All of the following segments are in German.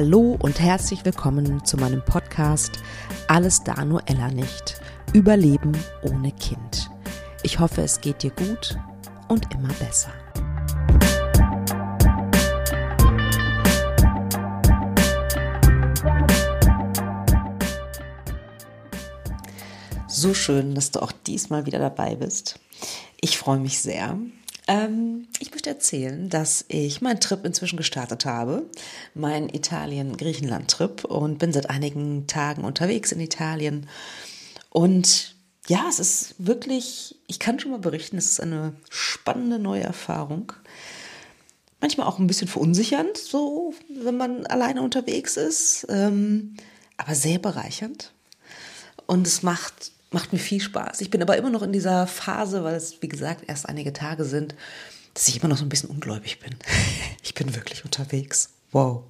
Hallo und herzlich willkommen zu meinem Podcast Alles da nur Ella nicht. Überleben ohne Kind. Ich hoffe, es geht dir gut und immer besser. So schön, dass du auch diesmal wieder dabei bist. Ich freue mich sehr. Ähm, ich möchte erzählen, dass ich meinen Trip inzwischen gestartet habe, meinen Italien-Griechenland-Trip und bin seit einigen Tagen unterwegs in Italien. Und ja, es ist wirklich, ich kann schon mal berichten, es ist eine spannende neue Erfahrung. Manchmal auch ein bisschen verunsichernd, so wenn man alleine unterwegs ist, ähm, aber sehr bereichernd. Und es macht macht mir viel Spaß. Ich bin aber immer noch in dieser Phase, weil es, wie gesagt, erst einige Tage sind, dass ich immer noch so ein bisschen ungläubig bin. Ich bin wirklich unterwegs. Wow.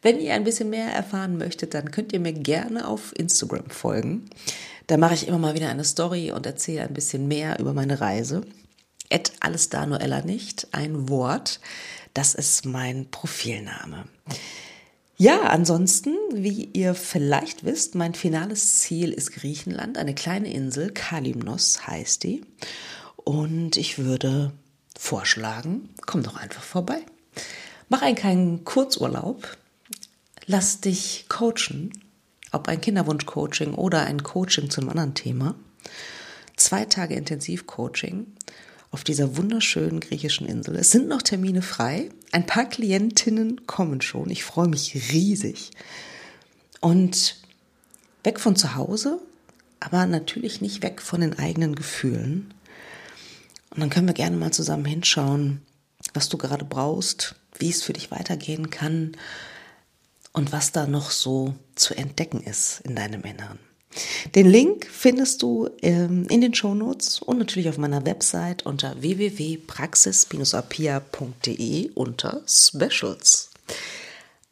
Wenn ihr ein bisschen mehr erfahren möchtet, dann könnt ihr mir gerne auf Instagram folgen. Da mache ich immer mal wieder eine Story und erzähle ein bisschen mehr über meine Reise. Et alles da Noella nicht, ein Wort. Das ist mein Profilname. Ja, ansonsten, wie ihr vielleicht wisst, mein finales Ziel ist Griechenland, eine kleine Insel, Kalimnos heißt die. Und ich würde vorschlagen, komm doch einfach vorbei. Mach einen kleinen Kurzurlaub, lass dich coachen, ob ein Kinderwunsch-Coaching oder ein Coaching zu einem anderen Thema. Zwei Tage Intensivcoaching auf dieser wunderschönen griechischen Insel. Es sind noch Termine frei. Ein paar Klientinnen kommen schon. Ich freue mich riesig. Und weg von zu Hause, aber natürlich nicht weg von den eigenen Gefühlen. Und dann können wir gerne mal zusammen hinschauen, was du gerade brauchst, wie es für dich weitergehen kann und was da noch so zu entdecken ist in deinem Inneren. Den Link findest du ähm, in den Shownotes und natürlich auf meiner Website unter www.praxis-apia.de unter Specials.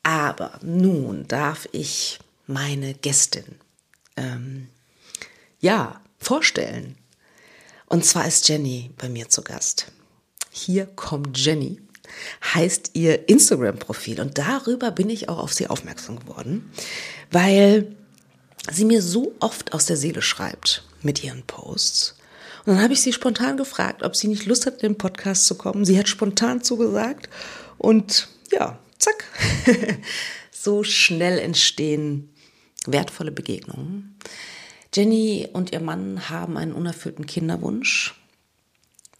Aber nun darf ich meine Gästin ähm, ja vorstellen. Und zwar ist Jenny bei mir zu Gast. Hier kommt Jenny, heißt ihr Instagram-Profil. Und darüber bin ich auch auf sie aufmerksam geworden, weil sie mir so oft aus der Seele schreibt mit ihren Posts. Und dann habe ich sie spontan gefragt, ob sie nicht Lust hat, in den Podcast zu kommen. Sie hat spontan zugesagt und ja, zack. so schnell entstehen wertvolle Begegnungen. Jenny und ihr Mann haben einen unerfüllten Kinderwunsch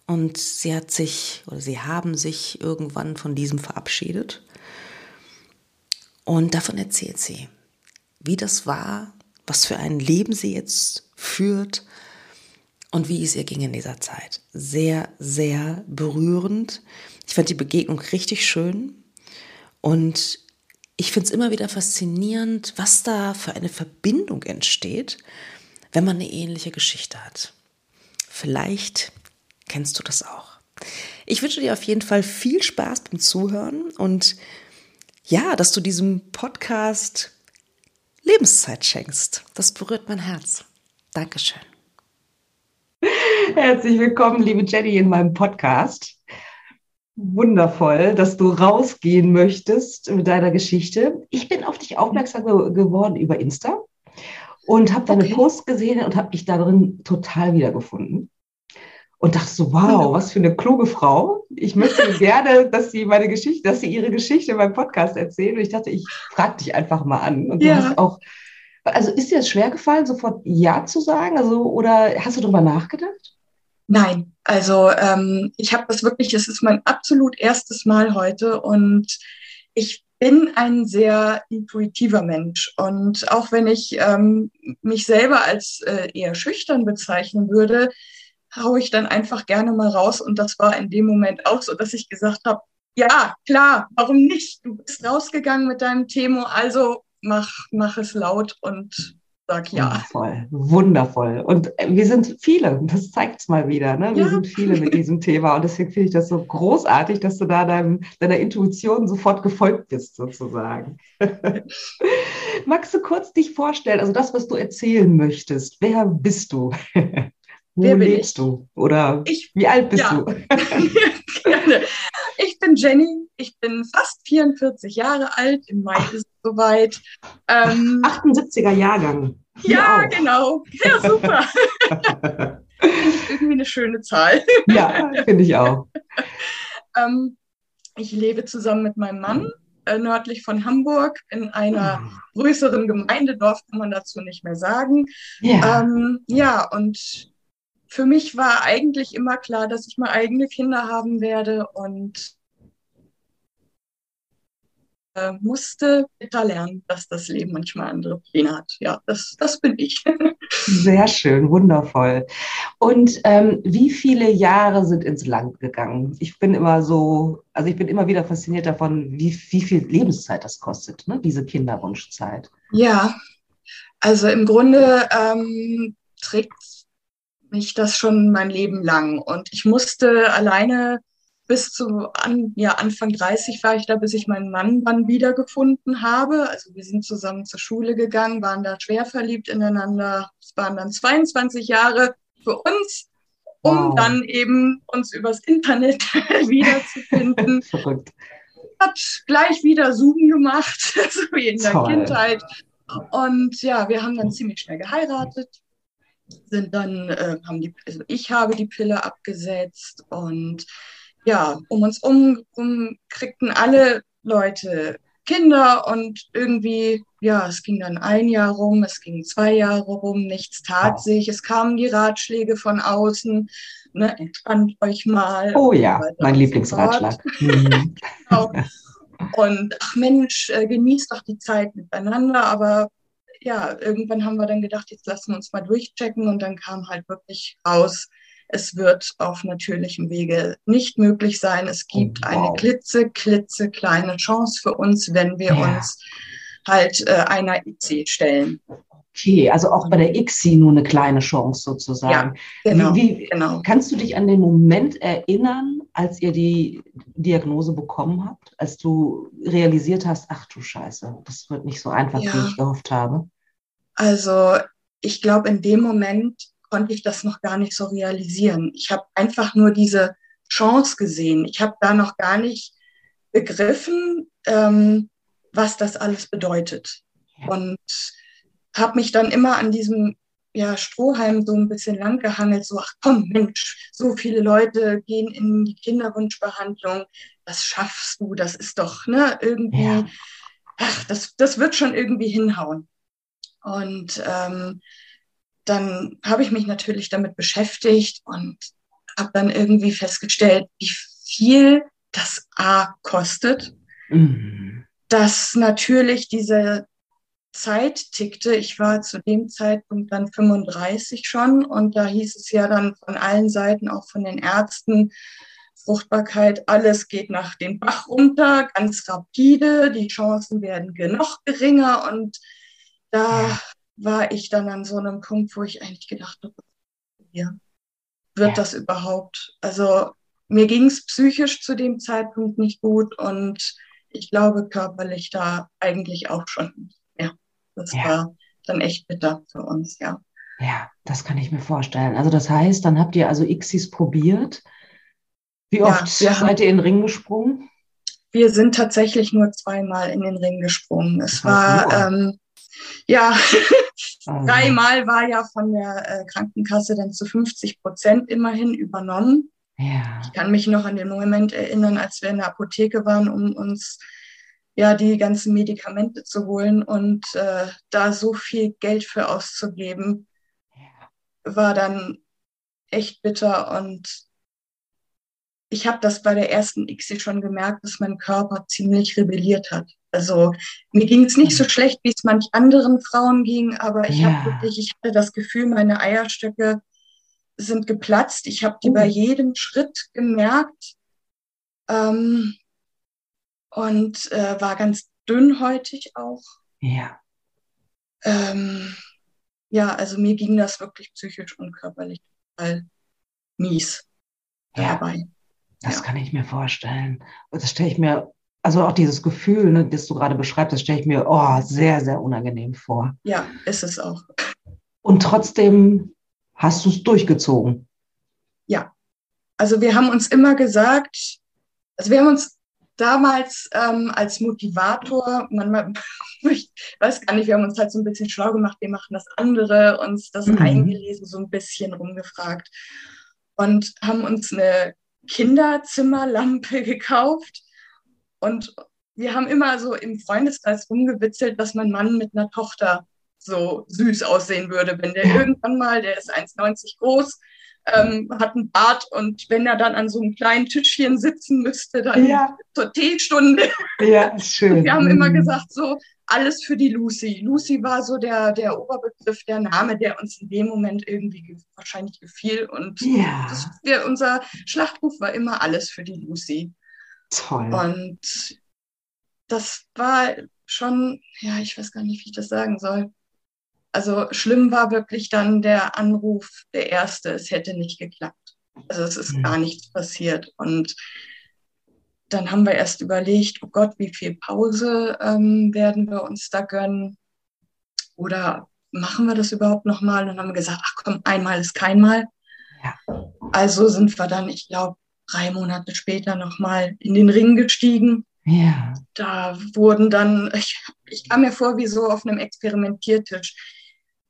und sie hat sich oder sie haben sich irgendwann von diesem verabschiedet. Und davon erzählt sie, wie das war, was für ein Leben sie jetzt führt und wie es ihr ging in dieser Zeit. Sehr, sehr berührend. Ich fand die Begegnung richtig schön und ich finde es immer wieder faszinierend, was da für eine Verbindung entsteht, wenn man eine ähnliche Geschichte hat. Vielleicht kennst du das auch. Ich wünsche dir auf jeden Fall viel Spaß beim Zuhören und ja, dass du diesem Podcast Lebenszeit schenkst. Das berührt mein Herz. Dankeschön. Herzlich willkommen, liebe Jenny, in meinem Podcast. Wundervoll, dass du rausgehen möchtest mit deiner Geschichte. Ich bin auf dich aufmerksam geworden über Insta und habe deine okay. Post gesehen und habe mich darin total wiedergefunden und dachte so, wow, was für eine kluge Frau. Ich möchte gerne, dass sie meine Geschichte, dass sie ihre Geschichte in meinem Podcast erzählt. Und ich dachte, ich frage dich einfach mal an. Und du ja. hast auch, also ist dir das schwer gefallen, sofort Ja zu sagen? Also, oder hast du darüber nachgedacht? Nein, also ähm, ich habe das wirklich, es ist mein absolut erstes Mal heute und ich bin ein sehr intuitiver Mensch. Und auch wenn ich ähm, mich selber als äh, eher schüchtern bezeichnen würde, hau ich dann einfach gerne mal raus. Und das war in dem Moment auch so, dass ich gesagt habe, ja, klar, warum nicht? Du bist rausgegangen mit deinem Thema, also mach, mach es laut und sag ja. Wundervoll, wundervoll. Und wir sind viele, das zeigt es mal wieder. Ne? Wir ja. sind viele mit diesem Thema und deswegen finde ich das so großartig, dass du da deinem, deiner Intuition sofort gefolgt bist, sozusagen. Magst du kurz dich vorstellen, also das, was du erzählen möchtest, wer bist du? Wo Wer lebst ich? du? Oder ich, wie alt bist ja. du? ich bin Jenny. Ich bin fast 44 Jahre alt. Im Mai ist es soweit. Ähm, 78er Jahrgang. Hier ja, auch. genau. Ja, super. irgendwie eine schöne Zahl. Ja, finde ich auch. ähm, ich lebe zusammen mit meinem Mann äh, nördlich von Hamburg in einer ah. größeren Gemeinde. Dorf kann man dazu nicht mehr sagen. Ja, ähm, ja und für mich war eigentlich immer klar, dass ich mal eigene Kinder haben werde und äh, musste bitter lernen, dass das Leben manchmal andere Pläne hat. Ja, das, das bin ich. Sehr schön, wundervoll. Und ähm, wie viele Jahre sind ins Land gegangen? Ich bin immer so, also ich bin immer wieder fasziniert davon, wie, wie viel Lebenszeit das kostet, ne? diese Kinderwunschzeit. Ja, also im Grunde ähm, trägt mich das schon mein Leben lang. Und ich musste alleine bis zu an, ja, Anfang 30 war ich da, bis ich meinen Mann dann wiedergefunden habe. Also wir sind zusammen zur Schule gegangen, waren da schwer verliebt ineinander. Es waren dann 22 Jahre für uns, um wow. dann eben uns übers Internet wiederzufinden. Verrückt. Hat gleich wieder Zoom gemacht, so wie in der Toll. Kindheit. Und ja, wir haben dann ziemlich schnell geheiratet sind dann, äh, haben die, also ich habe die Pille abgesetzt und ja, um uns um, um kriegten alle Leute Kinder und irgendwie, ja, es ging dann ein Jahr rum, es ging zwei Jahre rum, nichts tat sich, es kamen die Ratschläge von außen, ne, entspannt euch mal. Oh ja, mein Lieblingsratschlag. Mhm. genau. Und ach Mensch, äh, genießt doch die Zeit miteinander, aber ja, irgendwann haben wir dann gedacht, jetzt lassen wir uns mal durchchecken und dann kam halt wirklich raus, es wird auf natürlichem Wege nicht möglich sein. Es gibt oh, wow. eine klitze, klitze kleine Chance für uns, wenn wir ja. uns halt äh, einer IC stellen. Okay, also auch bei der ICSI nur eine kleine Chance sozusagen. Ja, genau, wie, wie, genau. Kannst du dich an den Moment erinnern, als ihr die Diagnose bekommen habt, als du realisiert hast, ach du Scheiße, das wird nicht so einfach, ja. wie ich gehofft habe? Also ich glaube, in dem Moment konnte ich das noch gar nicht so realisieren. Ich habe einfach nur diese Chance gesehen. Ich habe da noch gar nicht begriffen, ähm, was das alles bedeutet. Und habe mich dann immer an diesem ja, Strohhalm so ein bisschen lang gehangelt, so, ach komm, Mensch, so viele Leute gehen in die Kinderwunschbehandlung, das schaffst du, das ist doch, ne, irgendwie, ja. ach, das, das wird schon irgendwie hinhauen. Und ähm, dann habe ich mich natürlich damit beschäftigt und habe dann irgendwie festgestellt, wie viel das A kostet. Mhm. Dass natürlich diese Zeit tickte. Ich war zu dem Zeitpunkt dann 35 schon und da hieß es ja dann von allen Seiten, auch von den Ärzten, Fruchtbarkeit, alles geht nach dem Bach runter, ganz rapide, die Chancen werden noch geringer und da war ich dann an so einem Punkt, wo ich eigentlich gedacht habe, ja, wird ja. das überhaupt? Also mir ging es psychisch zu dem Zeitpunkt nicht gut und ich glaube körperlich da eigentlich auch schon. Ja, das ja. war dann echt bitter für uns, ja. Ja, das kann ich mir vorstellen. Also das heißt, dann habt ihr also Xis probiert. Wie oft ja, seid ihr in den Ring gesprungen? Wir sind tatsächlich nur zweimal in den Ring gesprungen. Es war, ähm, ja, Ah. Dreimal war ja von der äh, Krankenkasse dann zu 50 Prozent immerhin übernommen. Ja. Ich kann mich noch an den Moment erinnern, als wir in der Apotheke waren, um uns ja die ganzen Medikamente zu holen und äh, da so viel Geld für auszugeben, war dann echt bitter und ich habe das bei der ersten ICSI schon gemerkt, dass mein Körper ziemlich rebelliert hat. Also mir ging es nicht so mhm. schlecht, wie es manch anderen Frauen ging, aber ich ja. habe wirklich, ich hatte das Gefühl, meine Eierstöcke sind geplatzt. Ich habe die uh. bei jedem Schritt gemerkt ähm, und äh, war ganz dünnhäutig auch. Ja. Ähm, ja, also mir ging das wirklich psychisch und körperlich total mies ja. dabei. Das ja. kann ich mir vorstellen. Und das stelle ich mir, also auch dieses Gefühl, ne, das du gerade beschreibst, das stelle ich mir oh, sehr, sehr unangenehm vor. Ja, ist es auch. Und trotzdem hast du es durchgezogen. Ja. Also wir haben uns immer gesagt, also wir haben uns damals ähm, als Motivator, man, ich weiß gar nicht, wir haben uns halt so ein bisschen schlau gemacht, wir machen das andere, uns das mhm. eingelesen, so ein bisschen rumgefragt und haben uns eine Kinderzimmerlampe gekauft und wir haben immer so im Freundeskreis rumgewitzelt, dass mein Mann mit einer Tochter so süß aussehen würde, wenn der irgendwann mal, der ist 1,90 groß, ähm, hat einen Bart und wenn er dann an so einem kleinen Tischchen sitzen müsste, dann ja. zur Teestunde. Ja, schön. Wir haben mhm. immer gesagt, so alles für die Lucy. Lucy war so der, der Oberbegriff, der Name, der uns in dem Moment irgendwie wahrscheinlich gefiel. Und ja. das, wir, unser Schlachtruf war immer alles für die Lucy. Toll. Und das war schon, ja, ich weiß gar nicht, wie ich das sagen soll also schlimm war wirklich dann der Anruf, der erste, es hätte nicht geklappt. Also es ist mhm. gar nichts passiert. Und dann haben wir erst überlegt, oh Gott, wie viel Pause ähm, werden wir uns da gönnen? Oder machen wir das überhaupt nochmal? Und dann haben wir gesagt, ach komm, einmal ist keinmal. Ja. Also sind wir dann, ich glaube, drei Monate später nochmal in den Ring gestiegen. Ja. Da wurden dann, ich, ich kam mir vor wie so auf einem Experimentiertisch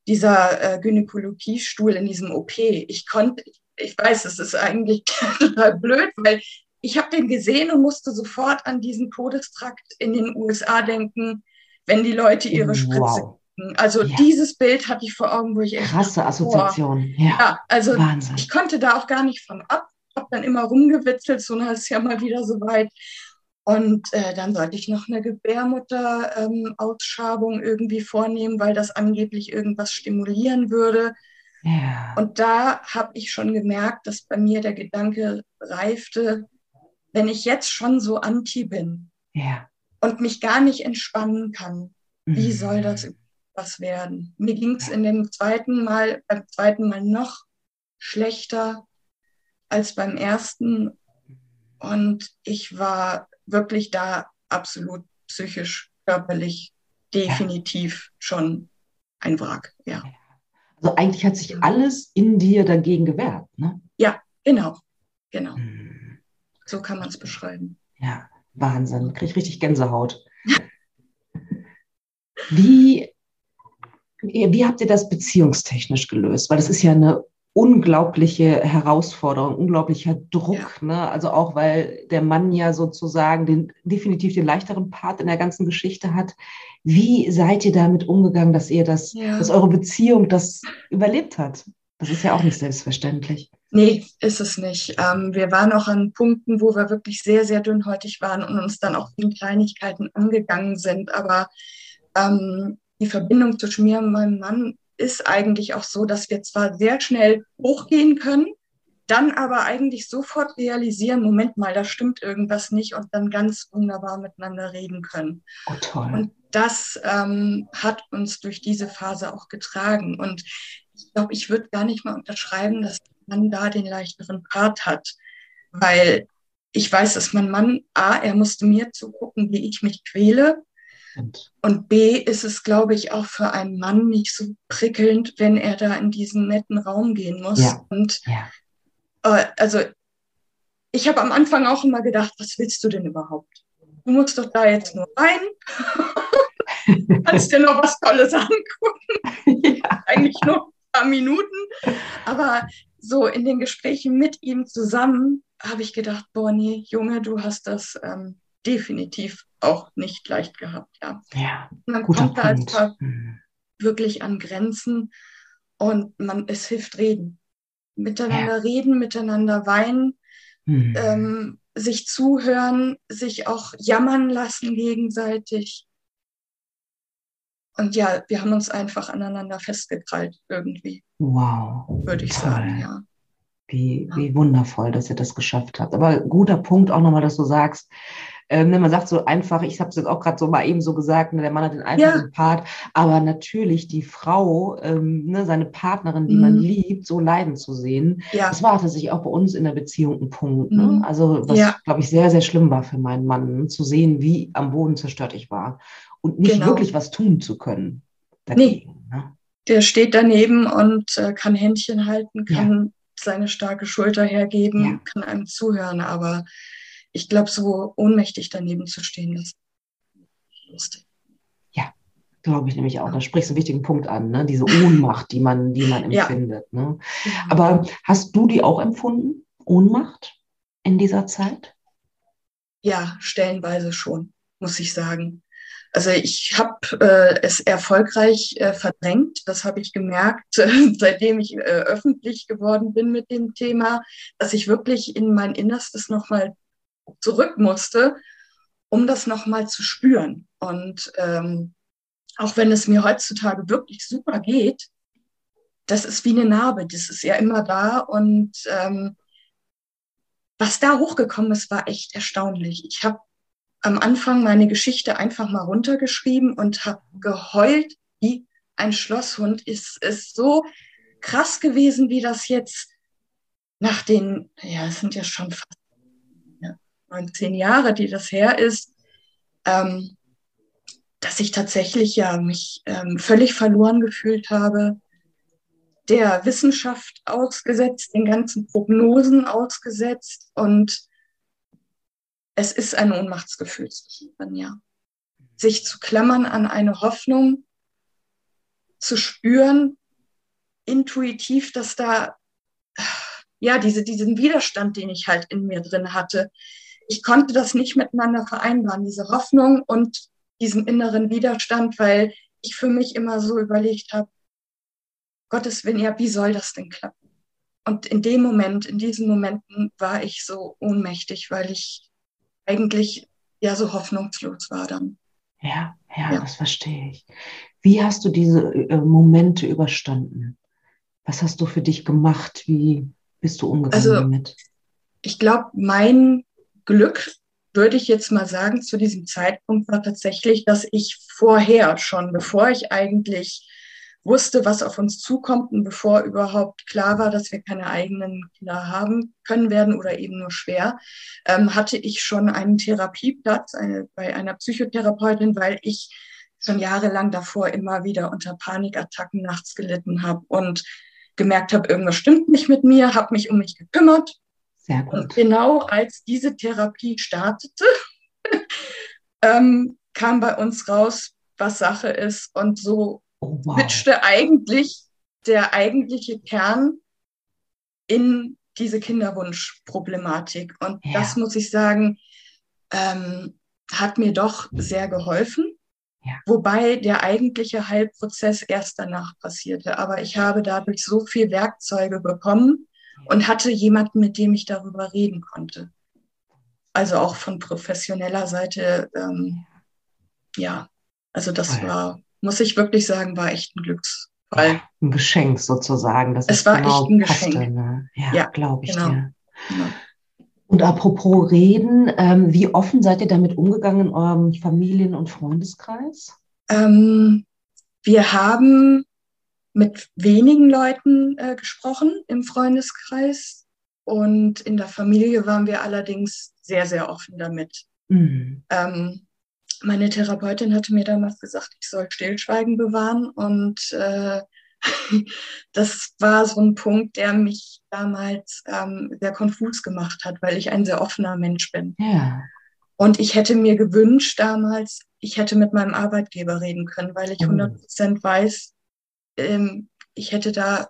dieser äh, Gynäkologiestuhl in diesem OP. Ich konnte, ich weiß, es ist eigentlich total blöd, weil ich habe den gesehen und musste sofort an diesen Todestrakt in den USA denken, wenn die Leute ihre Spritze wow. kriegen. Also ja. dieses Bild hatte ich vor Augen, wo ich echt krasse Assoziation. Ja. ja, also Wahnsinn. ich konnte da auch gar nicht von ab. Habe dann immer rumgewitzelt, so na ist ja mal wieder soweit. Und äh, dann sollte ich noch eine Gebärmutter-Ausschabung ähm, irgendwie vornehmen, weil das angeblich irgendwas stimulieren würde. Ja. Und da habe ich schon gemerkt, dass bei mir der Gedanke reifte, wenn ich jetzt schon so anti bin ja. und mich gar nicht entspannen kann, mhm. wie soll das was werden? Mir ging es in dem zweiten Mal, beim zweiten Mal noch schlechter als beim ersten. Und ich war wirklich da absolut psychisch, körperlich definitiv ja. schon ein Wrack, ja. Also eigentlich hat sich alles in dir dagegen gewehrt, ne? Ja, genau, genau. Hm. So kann man es beschreiben. Ja, Wahnsinn. Kriege ich richtig Gänsehaut. wie, wie habt ihr das beziehungstechnisch gelöst? Weil das ist ja eine unglaubliche Herausforderung, unglaublicher Druck. Ja. Ne? Also auch, weil der Mann ja sozusagen den, definitiv den leichteren Part in der ganzen Geschichte hat. Wie seid ihr damit umgegangen, dass ihr das, ja. dass eure Beziehung das überlebt hat? Das ist ja auch nicht selbstverständlich. Nee, ist es nicht. Ähm, wir waren auch an Punkten, wo wir wirklich sehr, sehr dünnhäutig waren und uns dann auch in Kleinigkeiten angegangen sind. Aber ähm, die Verbindung zwischen mir und meinem Mann ist eigentlich auch so, dass wir zwar sehr schnell hochgehen können, dann aber eigentlich sofort realisieren, Moment mal, da stimmt irgendwas nicht und dann ganz wunderbar miteinander reden können. Oh, toll. Und das ähm, hat uns durch diese Phase auch getragen. Und ich glaube, ich würde gar nicht mal unterschreiben, dass man da den leichteren Part hat, weil ich weiß, dass mein Mann, A, er musste mir zugucken, wie ich mich quäle. Und, B ist es, glaube ich, auch für einen Mann nicht so prickelnd, wenn er da in diesen netten Raum gehen muss. Ja. Und ja. Äh, also ich habe am Anfang auch immer gedacht, was willst du denn überhaupt? Du musst doch da jetzt nur rein. Kannst dir noch was Tolles angucken. Ja. Eigentlich nur ein paar Minuten. Aber so in den Gesprächen mit ihm zusammen habe ich gedacht, boah, nee, Junge, du hast das ähm, definitiv auch nicht leicht gehabt, ja. Ja, man kommt da einfach mhm. wirklich an Grenzen und man, es hilft reden. Miteinander ja. reden, miteinander weinen, mhm. ähm, sich zuhören, sich auch jammern lassen gegenseitig. Und ja, wir haben uns einfach aneinander festgekrallt irgendwie. Wow. Würde ich Toll. sagen, ja. Wie, wie wundervoll, dass ihr das geschafft habt. Aber guter Punkt auch nochmal, dass du sagst, ähm, ne, man sagt so einfach, ich habe es jetzt auch gerade so mal eben so gesagt, ne, der Mann hat den einfachen ja. Part, aber natürlich die Frau, ähm, ne, seine Partnerin, die mhm. man liebt, so leiden zu sehen, ja. das war tatsächlich auch bei uns in der Beziehung ein Punkt. Ne? Mhm. Also was, ja. glaube ich, sehr, sehr schlimm war für meinen Mann, zu sehen, wie am Boden zerstört ich war und nicht genau. wirklich was tun zu können. Dagegen, nee. ne? Der steht daneben und äh, kann Händchen halten, kann seine starke Schulter hergeben, kann einem zuhören, aber ich glaube, so ohnmächtig daneben zu stehen, das ist lustig. Ja, glaube ich nämlich auch. Da sprichst du einen wichtigen Punkt an, ne? diese Ohnmacht, die man, die man empfindet. Ja. Ne? Aber hast du die auch empfunden, Ohnmacht in dieser Zeit? Ja, stellenweise schon, muss ich sagen. Also ich habe äh, es erfolgreich äh, verdrängt. Das habe ich gemerkt, äh, seitdem ich äh, öffentlich geworden bin mit dem Thema, dass ich wirklich in mein Innerstes nochmal zurück musste, um das nochmal zu spüren. Und ähm, auch wenn es mir heutzutage wirklich super geht, das ist wie eine Narbe, das ist ja immer da. Und ähm, was da hochgekommen ist, war echt erstaunlich. Ich habe am Anfang meine Geschichte einfach mal runtergeschrieben und habe geheult wie ein Schlosshund. Es ist so krass gewesen, wie das jetzt nach den, ja, es sind ja schon fast ja, 19 Jahre, die das her ist, ähm, dass ich tatsächlich ja mich ähm, völlig verloren gefühlt habe, der Wissenschaft ausgesetzt, den ganzen Prognosen ausgesetzt und es ist ein Ohnmachtsgefühl zwischendrin, ja. Sich zu klammern an eine Hoffnung, zu spüren, intuitiv, dass da, ja, diese, diesen Widerstand, den ich halt in mir drin hatte, ich konnte das nicht miteinander vereinbaren, diese Hoffnung und diesen inneren Widerstand, weil ich für mich immer so überlegt habe, Gottes Willen, ja, wie soll das denn klappen? Und in dem Moment, in diesen Momenten war ich so ohnmächtig, weil ich eigentlich ja so hoffnungslos war dann. Ja, ja, ja. das verstehe ich. Wie hast du diese äh, Momente überstanden? Was hast du für dich gemacht? Wie bist du umgegangen also, damit? Ich glaube, mein Glück, würde ich jetzt mal sagen, zu diesem Zeitpunkt war tatsächlich, dass ich vorher schon, bevor ich eigentlich wusste, was auf uns zukommt und bevor überhaupt klar war, dass wir keine eigenen Kinder haben können werden oder eben nur schwer, ähm, hatte ich schon einen Therapieplatz eine, bei einer Psychotherapeutin, weil ich schon jahrelang davor immer wieder unter Panikattacken nachts gelitten habe und gemerkt habe, irgendwas stimmt nicht mit mir, habe mich um mich gekümmert. Sehr gut. Und genau als diese Therapie startete, ähm, kam bei uns raus, was Sache ist. Und so oh, wow. eigentlich der eigentliche Kern in diese Kinderwunschproblematik. Und ja. das muss ich sagen, ähm, hat mir doch sehr geholfen. Ja. Wobei der eigentliche Heilprozess erst danach passierte. Aber ich habe dadurch so viel Werkzeuge bekommen und hatte jemanden, mit dem ich darüber reden konnte. Also auch von professioneller Seite. Ähm, ja, also das ja. war muss ich wirklich sagen, war echt ein Glücksfall. Ein Geschenk sozusagen. Das es war genau echt ein Geschenk. ne? Ja, ja glaube ich genau. dir. Genau. Und apropos Reden, ähm, wie offen seid ihr damit umgegangen in eurem Familien- und Freundeskreis? Ähm, wir haben mit wenigen Leuten äh, gesprochen im Freundeskreis und in der Familie waren wir allerdings sehr, sehr offen damit. Mhm. Ähm, meine Therapeutin hatte mir damals gesagt, ich soll Stillschweigen bewahren und äh, das war so ein Punkt, der mich damals ähm, sehr konfus gemacht hat, weil ich ein sehr offener Mensch bin. Ja. Und ich hätte mir gewünscht damals, ich hätte mit meinem Arbeitgeber reden können, weil ich 100 Prozent weiß, ähm, ich hätte da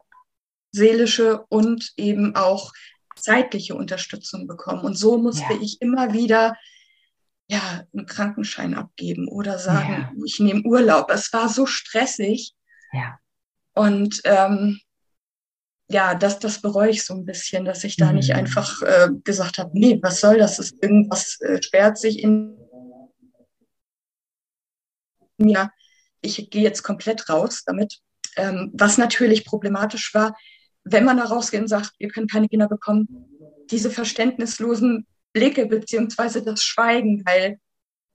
seelische und eben auch zeitliche Unterstützung bekommen. Und so musste ja. ich immer wieder ja, einen Krankenschein abgeben oder sagen, ja. ich nehme Urlaub. Es war so stressig. Ja. Und ähm, ja, das, das bereue ich so ein bisschen, dass ich da mhm. nicht einfach äh, gesagt habe, nee, was soll das? ist irgendwas äh, sperrt sich in mir. Ich gehe jetzt komplett raus damit. Ähm, was natürlich problematisch war, wenn man da rausgeht und sagt, ihr könnt keine Kinder bekommen, diese verständnislosen Blicke beziehungsweise das Schweigen, weil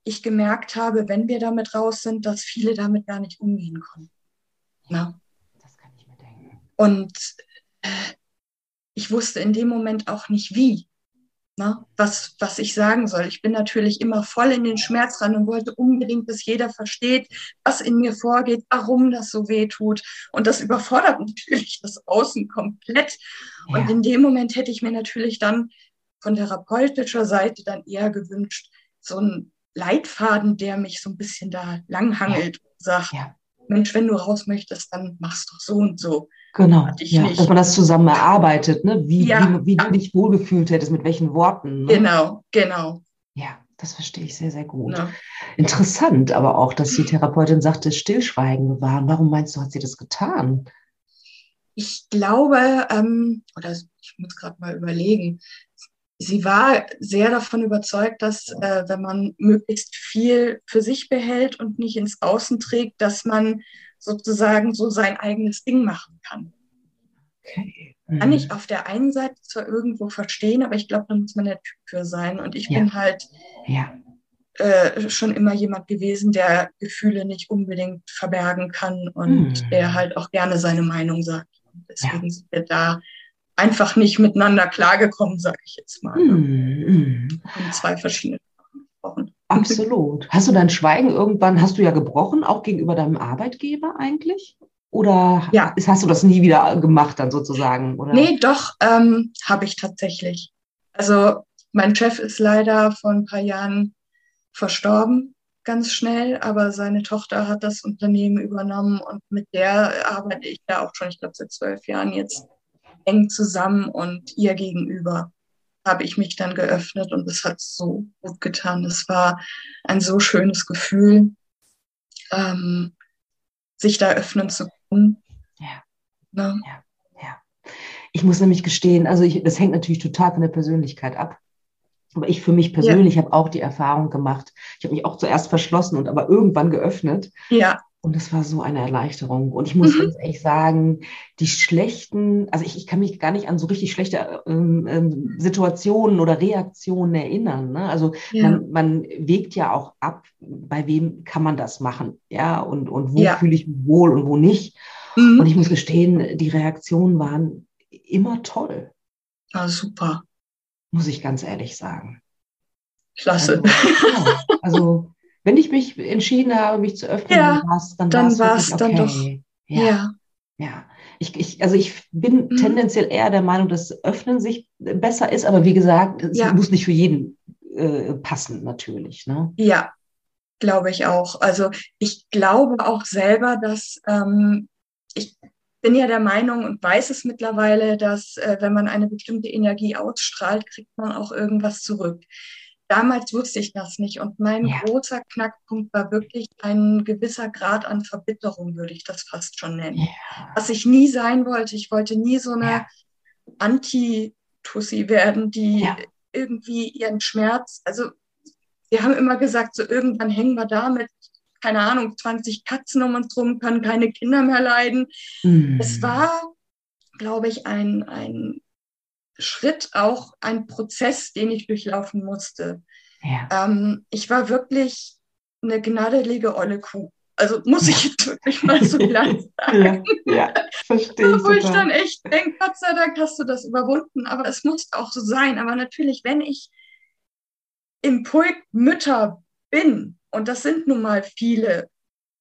ich gemerkt habe, wenn wir damit raus sind, dass viele damit gar nicht umgehen können. Na? Das kann ich mir denken. Und äh, ich wusste in dem Moment auch nicht wie, na? Was, was ich sagen soll. Ich bin natürlich immer voll in den Schmerz ran und wollte unbedingt, dass jeder versteht, was in mir vorgeht, warum das so weh tut. Und das überfordert natürlich das Außen komplett. Ja. Und in dem Moment hätte ich mir natürlich dann von therapeutischer Seite dann eher gewünscht, so ein Leitfaden, der mich so ein bisschen da langhangelt und sagt, ja. Mensch, wenn du raus möchtest, dann machst du so und so. Genau, ja, dass man das zusammen erarbeitet, ne? wie, ja, wie, wie du dich wohlgefühlt hättest, mit welchen Worten. Ne? Genau, genau. Ja, das verstehe ich sehr, sehr gut. Interessant aber auch, dass die Therapeutin sagte, Stillschweigen bewahren. Warum meinst du, hat sie das getan? Ich glaube, ähm, oder ich muss gerade mal überlegen, sie war sehr davon überzeugt, dass äh, wenn man möglichst viel für sich behält und nicht ins Außen trägt, dass man sozusagen so sein eigenes Ding machen kann. Okay. Mhm. Kann ich auf der einen Seite zwar irgendwo verstehen, aber ich glaube, da muss man der Typ für sein. Und ich ja. bin halt ja. äh, schon immer jemand gewesen, der Gefühle nicht unbedingt verbergen kann und mhm. der halt auch gerne seine Meinung sagt. Deswegen ja. sind wir da einfach nicht miteinander klargekommen, sage ich jetzt mal. Mhm. Haben zwei verschiedene gesprochen. Absolut. Hast du dein Schweigen irgendwann, hast du ja gebrochen, auch gegenüber deinem Arbeitgeber eigentlich? Oder ja. hast du das nie wieder gemacht dann sozusagen? Oder? Nee, doch, ähm, habe ich tatsächlich. Also mein Chef ist leider vor ein paar Jahren verstorben, ganz schnell, aber seine Tochter hat das Unternehmen übernommen und mit der arbeite ich ja auch schon, ich glaube, seit zwölf Jahren jetzt eng zusammen und ihr gegenüber habe ich mich dann geöffnet und es hat so gut getan. Es war ein so schönes Gefühl, ähm, sich da öffnen zu können. Ja. Ne? ja. ja. Ich muss nämlich gestehen, also ich, das hängt natürlich total von der Persönlichkeit ab. Aber ich für mich persönlich ja. habe auch die Erfahrung gemacht. Ich habe mich auch zuerst verschlossen und aber irgendwann geöffnet. Ja. Und das war so eine Erleichterung. Und ich muss mhm. ganz ehrlich sagen, die schlechten, also ich, ich kann mich gar nicht an so richtig schlechte ähm, ähm, Situationen oder Reaktionen erinnern. Ne? Also ja. man, man wägt ja auch ab, bei wem kann man das machen, ja, und, und wo ja. fühle ich mich wohl und wo nicht. Mhm. Und ich muss gestehen, die Reaktionen waren immer toll. Ah, super. Muss ich ganz ehrlich sagen. Klasse. Also, ja, also wenn ich mich entschieden habe, mich zu öffnen, ja, dann, dann war es dann doch. Ja. ja. ja. Ich, ich, also ich bin mhm. tendenziell eher der Meinung, dass Öffnen sich besser ist, aber wie gesagt, es ja. muss nicht für jeden äh, passen, natürlich. Ne? Ja, glaube ich auch. Also ich glaube auch selber, dass ähm, ich bin ja der Meinung und weiß es mittlerweile, dass äh, wenn man eine bestimmte Energie ausstrahlt, kriegt man auch irgendwas zurück damals wusste ich das nicht. Und mein ja. großer Knackpunkt war wirklich ein gewisser Grad an Verbitterung, würde ich das fast schon nennen. Ja. Was ich nie sein wollte. Ich wollte nie so eine ja. Anti-Tussi werden, die irgendwie ihren Schmerz, also wir haben immer gesagt, so irgendwann hängen wir da mit, keine Ahnung, 20 Katzen um uns rum, können keine Kinder mehr leiden. Mhm. Es war, glaube ich, ein, ein Schritt auch ein Prozess, den ich durchlaufen musste. Ja. Ähm, ich war wirklich eine gnadelige olle Kuh. Also muss ich jetzt wirklich mal so klar sagen. Ja, ja verstehe ich. Wo ich dann echt denke, Gott sei Dank hast du das überwunden, aber es muss auch so sein. Aber natürlich, wenn ich im Pulk Mütter bin, und das sind nun mal viele,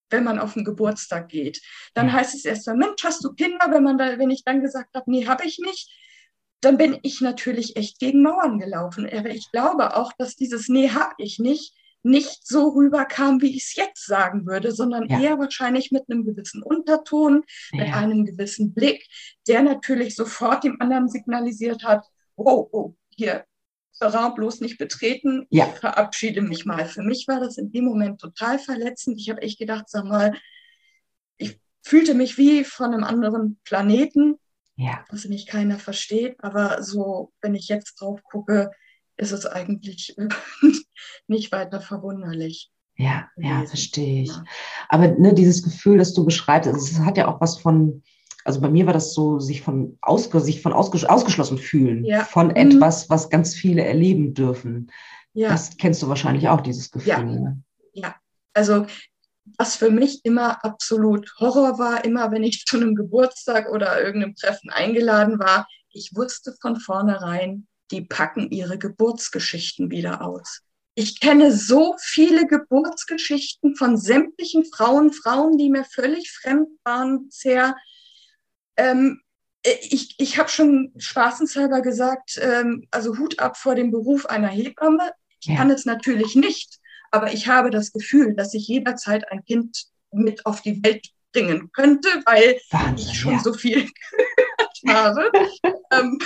wenn man auf den Geburtstag geht, dann ja. heißt es erst mal, Mensch, hast du Kinder? Wenn man da, wenn ich dann gesagt habe, nee, habe ich nicht, dann bin ich natürlich echt gegen Mauern gelaufen. Aber ich glaube auch, dass dieses Nee, hab ich nicht, nicht so rüberkam, wie ich es jetzt sagen würde, sondern ja. eher wahrscheinlich mit einem gewissen Unterton, ja. mit einem gewissen Blick, der natürlich sofort dem anderen signalisiert hat, oh, oh, hier, Terrain bloß nicht betreten, ja. ich verabschiede mich mal. Für mich war das in dem Moment total verletzend. Ich habe echt gedacht, sag mal, ich fühlte mich wie von einem anderen Planeten ja. was mich keiner versteht. Aber so, wenn ich jetzt drauf gucke, ist es eigentlich nicht weiter verwunderlich. Ja, ja, verstehe ich. Ja. Aber ne, dieses Gefühl, das du beschreibst, es hat ja auch was von, also bei mir war das so, sich von, ausge, sich von ausges ausgeschlossen fühlen, ja. von mhm. etwas, was ganz viele erleben dürfen. Ja. Das kennst du wahrscheinlich auch, dieses Gefühl. Ja, ne? ja. also was für mich immer absolut Horror war, immer wenn ich zu einem Geburtstag oder irgendeinem Treffen eingeladen war, ich wusste von vornherein, die packen ihre Geburtsgeschichten wieder aus. Ich kenne so viele Geburtsgeschichten von sämtlichen Frauen, Frauen, die mir völlig fremd waren bisher. Ähm, äh, ich, ich habe schon spaßenshalber gesagt, ähm, also Hut ab vor dem Beruf einer Hebamme. Ich ja. kann es natürlich nicht, aber ich habe das Gefühl, dass ich jederzeit ein Kind mit auf die Welt bringen könnte, weil Wahnsinn, ich schon ja. so viel gehört habe. Ähm,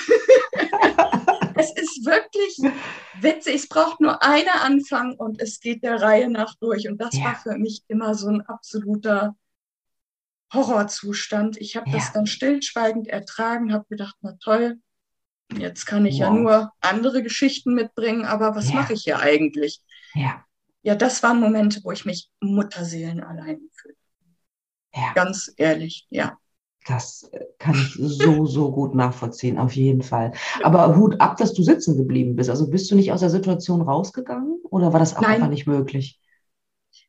es ist wirklich witzig. Es braucht nur eine Anfang und es geht der Reihe nach durch. Und das ja. war für mich immer so ein absoluter Horrorzustand. Ich habe ja. das dann stillschweigend ertragen, habe gedacht, na toll, jetzt kann ich wow. ja nur andere Geschichten mitbringen, aber was mache ich hier eigentlich? Ja. Ja, das waren Momente, wo ich mich Mutterseelen allein fühlte. Ja. Ganz ehrlich, ja. Das kann ich so, so gut nachvollziehen, auf jeden Fall. Aber Hut ab, dass du sitzen geblieben bist. Also bist du nicht aus der Situation rausgegangen oder war das auch einfach nicht möglich?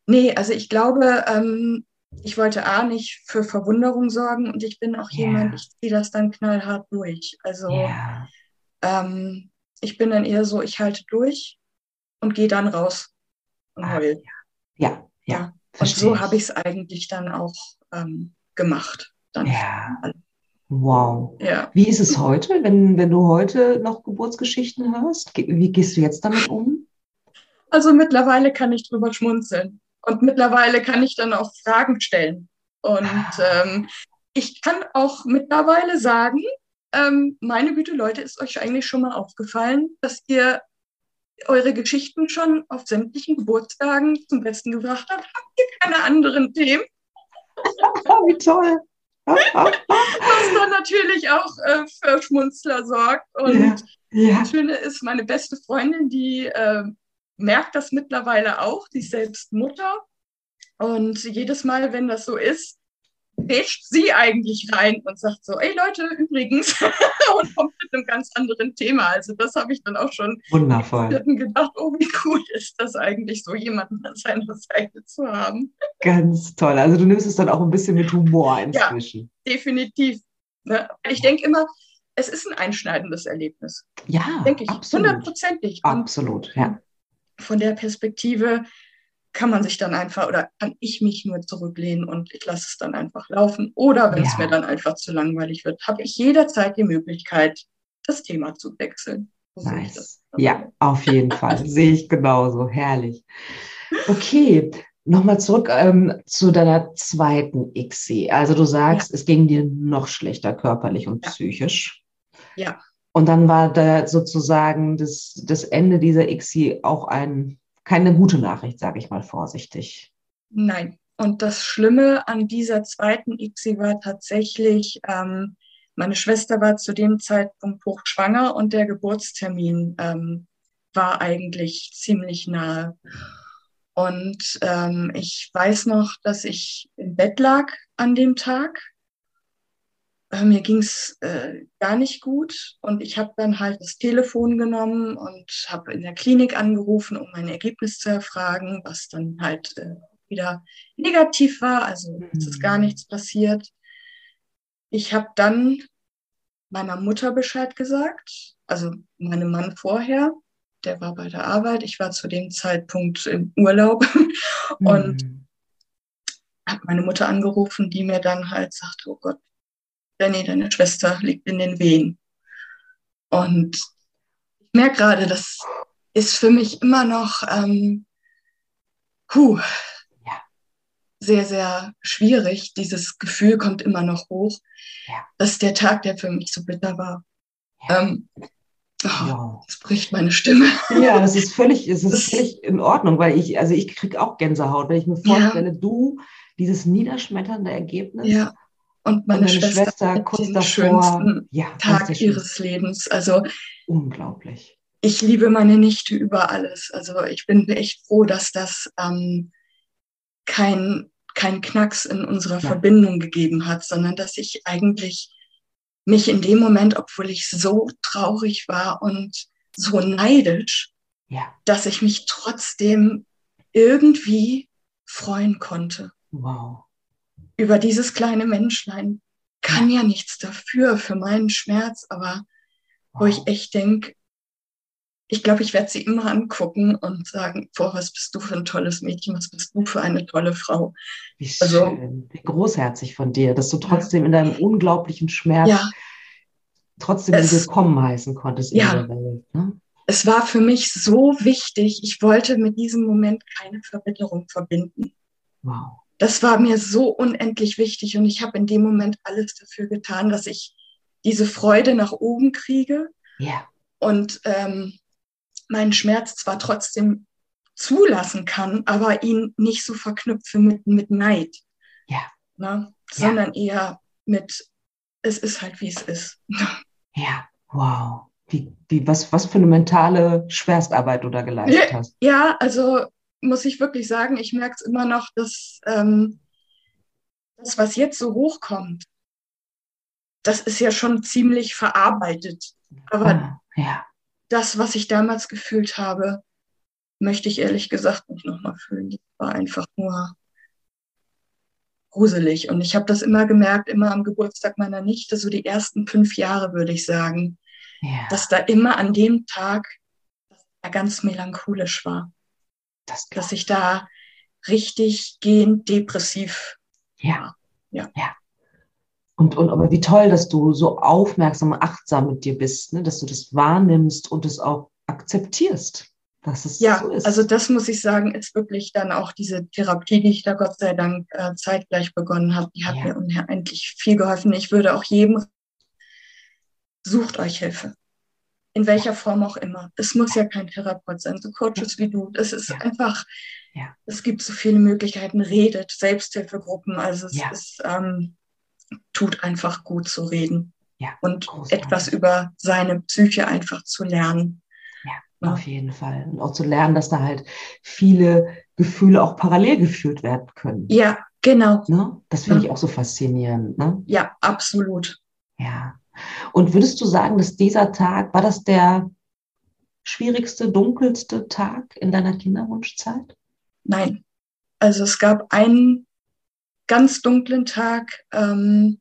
Nee, also ich glaube, ähm, ich wollte A nicht für Verwunderung sorgen und ich bin auch yeah. jemand, ich ziehe das dann knallhart durch. Also yeah. ähm, ich bin dann eher so, ich halte durch und gehe dann raus heul. Ja, ja. ja. Und so habe ich es eigentlich dann auch ähm, gemacht. Dann ja. Wow. Ja. Wie ist es heute, wenn, wenn du heute noch Geburtsgeschichten hörst? Wie gehst du jetzt damit um? Also mittlerweile kann ich drüber schmunzeln. Und mittlerweile kann ich dann auch Fragen stellen. Und ah. ähm, ich kann auch mittlerweile sagen, ähm, meine Güte, Leute, ist euch eigentlich schon mal aufgefallen, dass ihr eure Geschichten schon auf sämtlichen Geburtstagen zum Besten gebracht habt? Habt ihr keine anderen Themen? Wie toll. Was dann natürlich auch äh, für Schmunzler sorgt. Und ja, ja. das Schöne ist, meine beste Freundin, die äh, merkt das mittlerweile auch, die ist selbst Mutter. Und jedes Mal, wenn das so ist, wäscht sie eigentlich rein und sagt so, ey Leute, übrigens, und kommt mit einem ganz anderen Thema. Also das habe ich dann auch schon Wundervoll. gedacht, oh, wie cool ist das eigentlich, so jemanden an seiner Seite zu haben. Ganz toll. Also du nimmst es dann auch ein bisschen mit Humor inzwischen. Ja, definitiv. Ne? Ich denke immer, es ist ein einschneidendes Erlebnis. Ja, denke ich. Hundertprozentig. Absolut, ja. Von der Perspektive, kann man sich dann einfach oder kann ich mich nur zurücklehnen und ich lasse es dann einfach laufen. Oder wenn ja. es mir dann einfach zu langweilig wird, habe ich jederzeit die Möglichkeit, das Thema zu wechseln. So nice. Ja, auf jeden Fall. Sehe ich genauso. Herrlich. Okay, nochmal zurück ähm, zu deiner zweiten ICSI. Also du sagst, ja. es ging dir noch schlechter körperlich und ja. psychisch. Ja. Und dann war da sozusagen das, das Ende dieser ICSI auch ein keine gute Nachricht, sage ich mal vorsichtig. Nein. Und das Schlimme an dieser zweiten ICSI war tatsächlich, ähm, meine Schwester war zu dem Zeitpunkt hochschwanger und der Geburtstermin ähm, war eigentlich ziemlich nahe. Und ähm, ich weiß noch, dass ich im Bett lag an dem Tag mir ging es äh, gar nicht gut und ich habe dann halt das Telefon genommen und habe in der Klinik angerufen, um mein Ergebnis zu erfragen, was dann halt äh, wieder negativ war, also es ist gar mhm. nichts passiert. Ich habe dann meiner Mutter Bescheid gesagt, also meinem Mann vorher, der war bei der Arbeit, ich war zu dem Zeitpunkt im Urlaub und mhm. habe meine Mutter angerufen, die mir dann halt sagte, oh Gott, Danny, deine Schwester liegt in den Wehen. Und ich merke gerade, das ist für mich immer noch ähm, puh, ja. sehr, sehr schwierig. Dieses Gefühl kommt immer noch hoch. Ja. Das ist der Tag, der für mich so bitter war. Ja. Ähm, Oh. Das bricht meine Stimme. Ja, das ist völlig, es ist völlig in Ordnung, weil ich, also ich kriege auch Gänsehaut, wenn ich mir vorstelle, ja. du, dieses niederschmetternde Ergebnis ja. Und meine, meine Schwester, Schwester kurz den davor, schönsten ja, Tag ihres Lebens. Also unglaublich. Ich liebe meine Nichte über alles. Also ich bin echt froh, dass das ähm, kein, kein Knacks in unserer ja. Verbindung gegeben hat, sondern dass ich eigentlich mich in dem Moment, obwohl ich so traurig war und so neidisch, ja. dass ich mich trotzdem irgendwie freuen konnte. Wow über dieses kleine Menschlein kann ja nichts dafür, für meinen Schmerz, aber wo ich echt denke, ich glaube, ich werde sie immer angucken und sagen, boah, was bist du für ein tolles Mädchen, was bist du für eine tolle Frau. Wie also, schön, wie großherzig von dir, dass du trotzdem in deinem unglaublichen Schmerz ja. trotzdem es, willkommen heißen konntest in ja, der Welt. Ne? Es war für mich so wichtig. Ich wollte mit diesem Moment keine Verbitterung verbinden. Wow. Das war mir so unendlich wichtig und ich habe in dem Moment alles dafür getan, dass ich diese Freude nach oben kriege ja. und ähm, meinen Schmerz zwar trotzdem zulassen kann, aber ihn nicht so verknüpfe mit, mit Neid. Ja. Ne? Sondern ja. eher mit, es ist halt, wie es ist. Ja, wow. Wie, wie, was, was für eine mentale Schwerstarbeit du da geleistet hast. Ja, also muss ich wirklich sagen, ich merke es immer noch, dass ähm, das, was jetzt so hochkommt, das ist ja schon ziemlich verarbeitet. Aber ah, ja. das, was ich damals gefühlt habe, möchte ich ehrlich gesagt nicht nochmal fühlen. Das war einfach nur gruselig. Und ich habe das immer gemerkt, immer am Geburtstag meiner Nichte, so die ersten fünf Jahre, würde ich sagen, ja. dass da immer an dem Tag dass ganz melancholisch war. Das dass ich da richtig gehend depressiv ja. Ja. ja. Und, und aber wie toll, dass du so aufmerksam und achtsam mit dir bist, ne? dass du das wahrnimmst und es auch akzeptierst dass es ja, so ist. also das muss ich sagen, ist wirklich dann auch diese Therapie, die ich da Gott sei Dank äh, zeitgleich begonnen habe, die hat ja. mir unendlich viel geholfen. Ich würde auch jedem, sucht euch Hilfe. In welcher Form auch immer. Es muss ja kein Therapeut sein, so Coaches wie du. Es ist ja. einfach, ja. es gibt so viele Möglichkeiten. Redet, Selbsthilfegruppen. Also es ist, ähm, tut einfach gut zu reden. Ja, und großartig. etwas über seine Psyche einfach zu lernen. Ja. Auf jeden Fall. Und auch zu lernen, dass da halt viele Gefühle auch parallel gefühlt werden können. Ja, genau. Ne? Das finde ja. ich auch so faszinierend. Ne? Ja, absolut. Ja. Und würdest du sagen, dass dieser Tag, war das der schwierigste, dunkelste Tag in deiner Kinderwunschzeit? Nein. Also es gab einen ganz dunklen Tag. Ähm,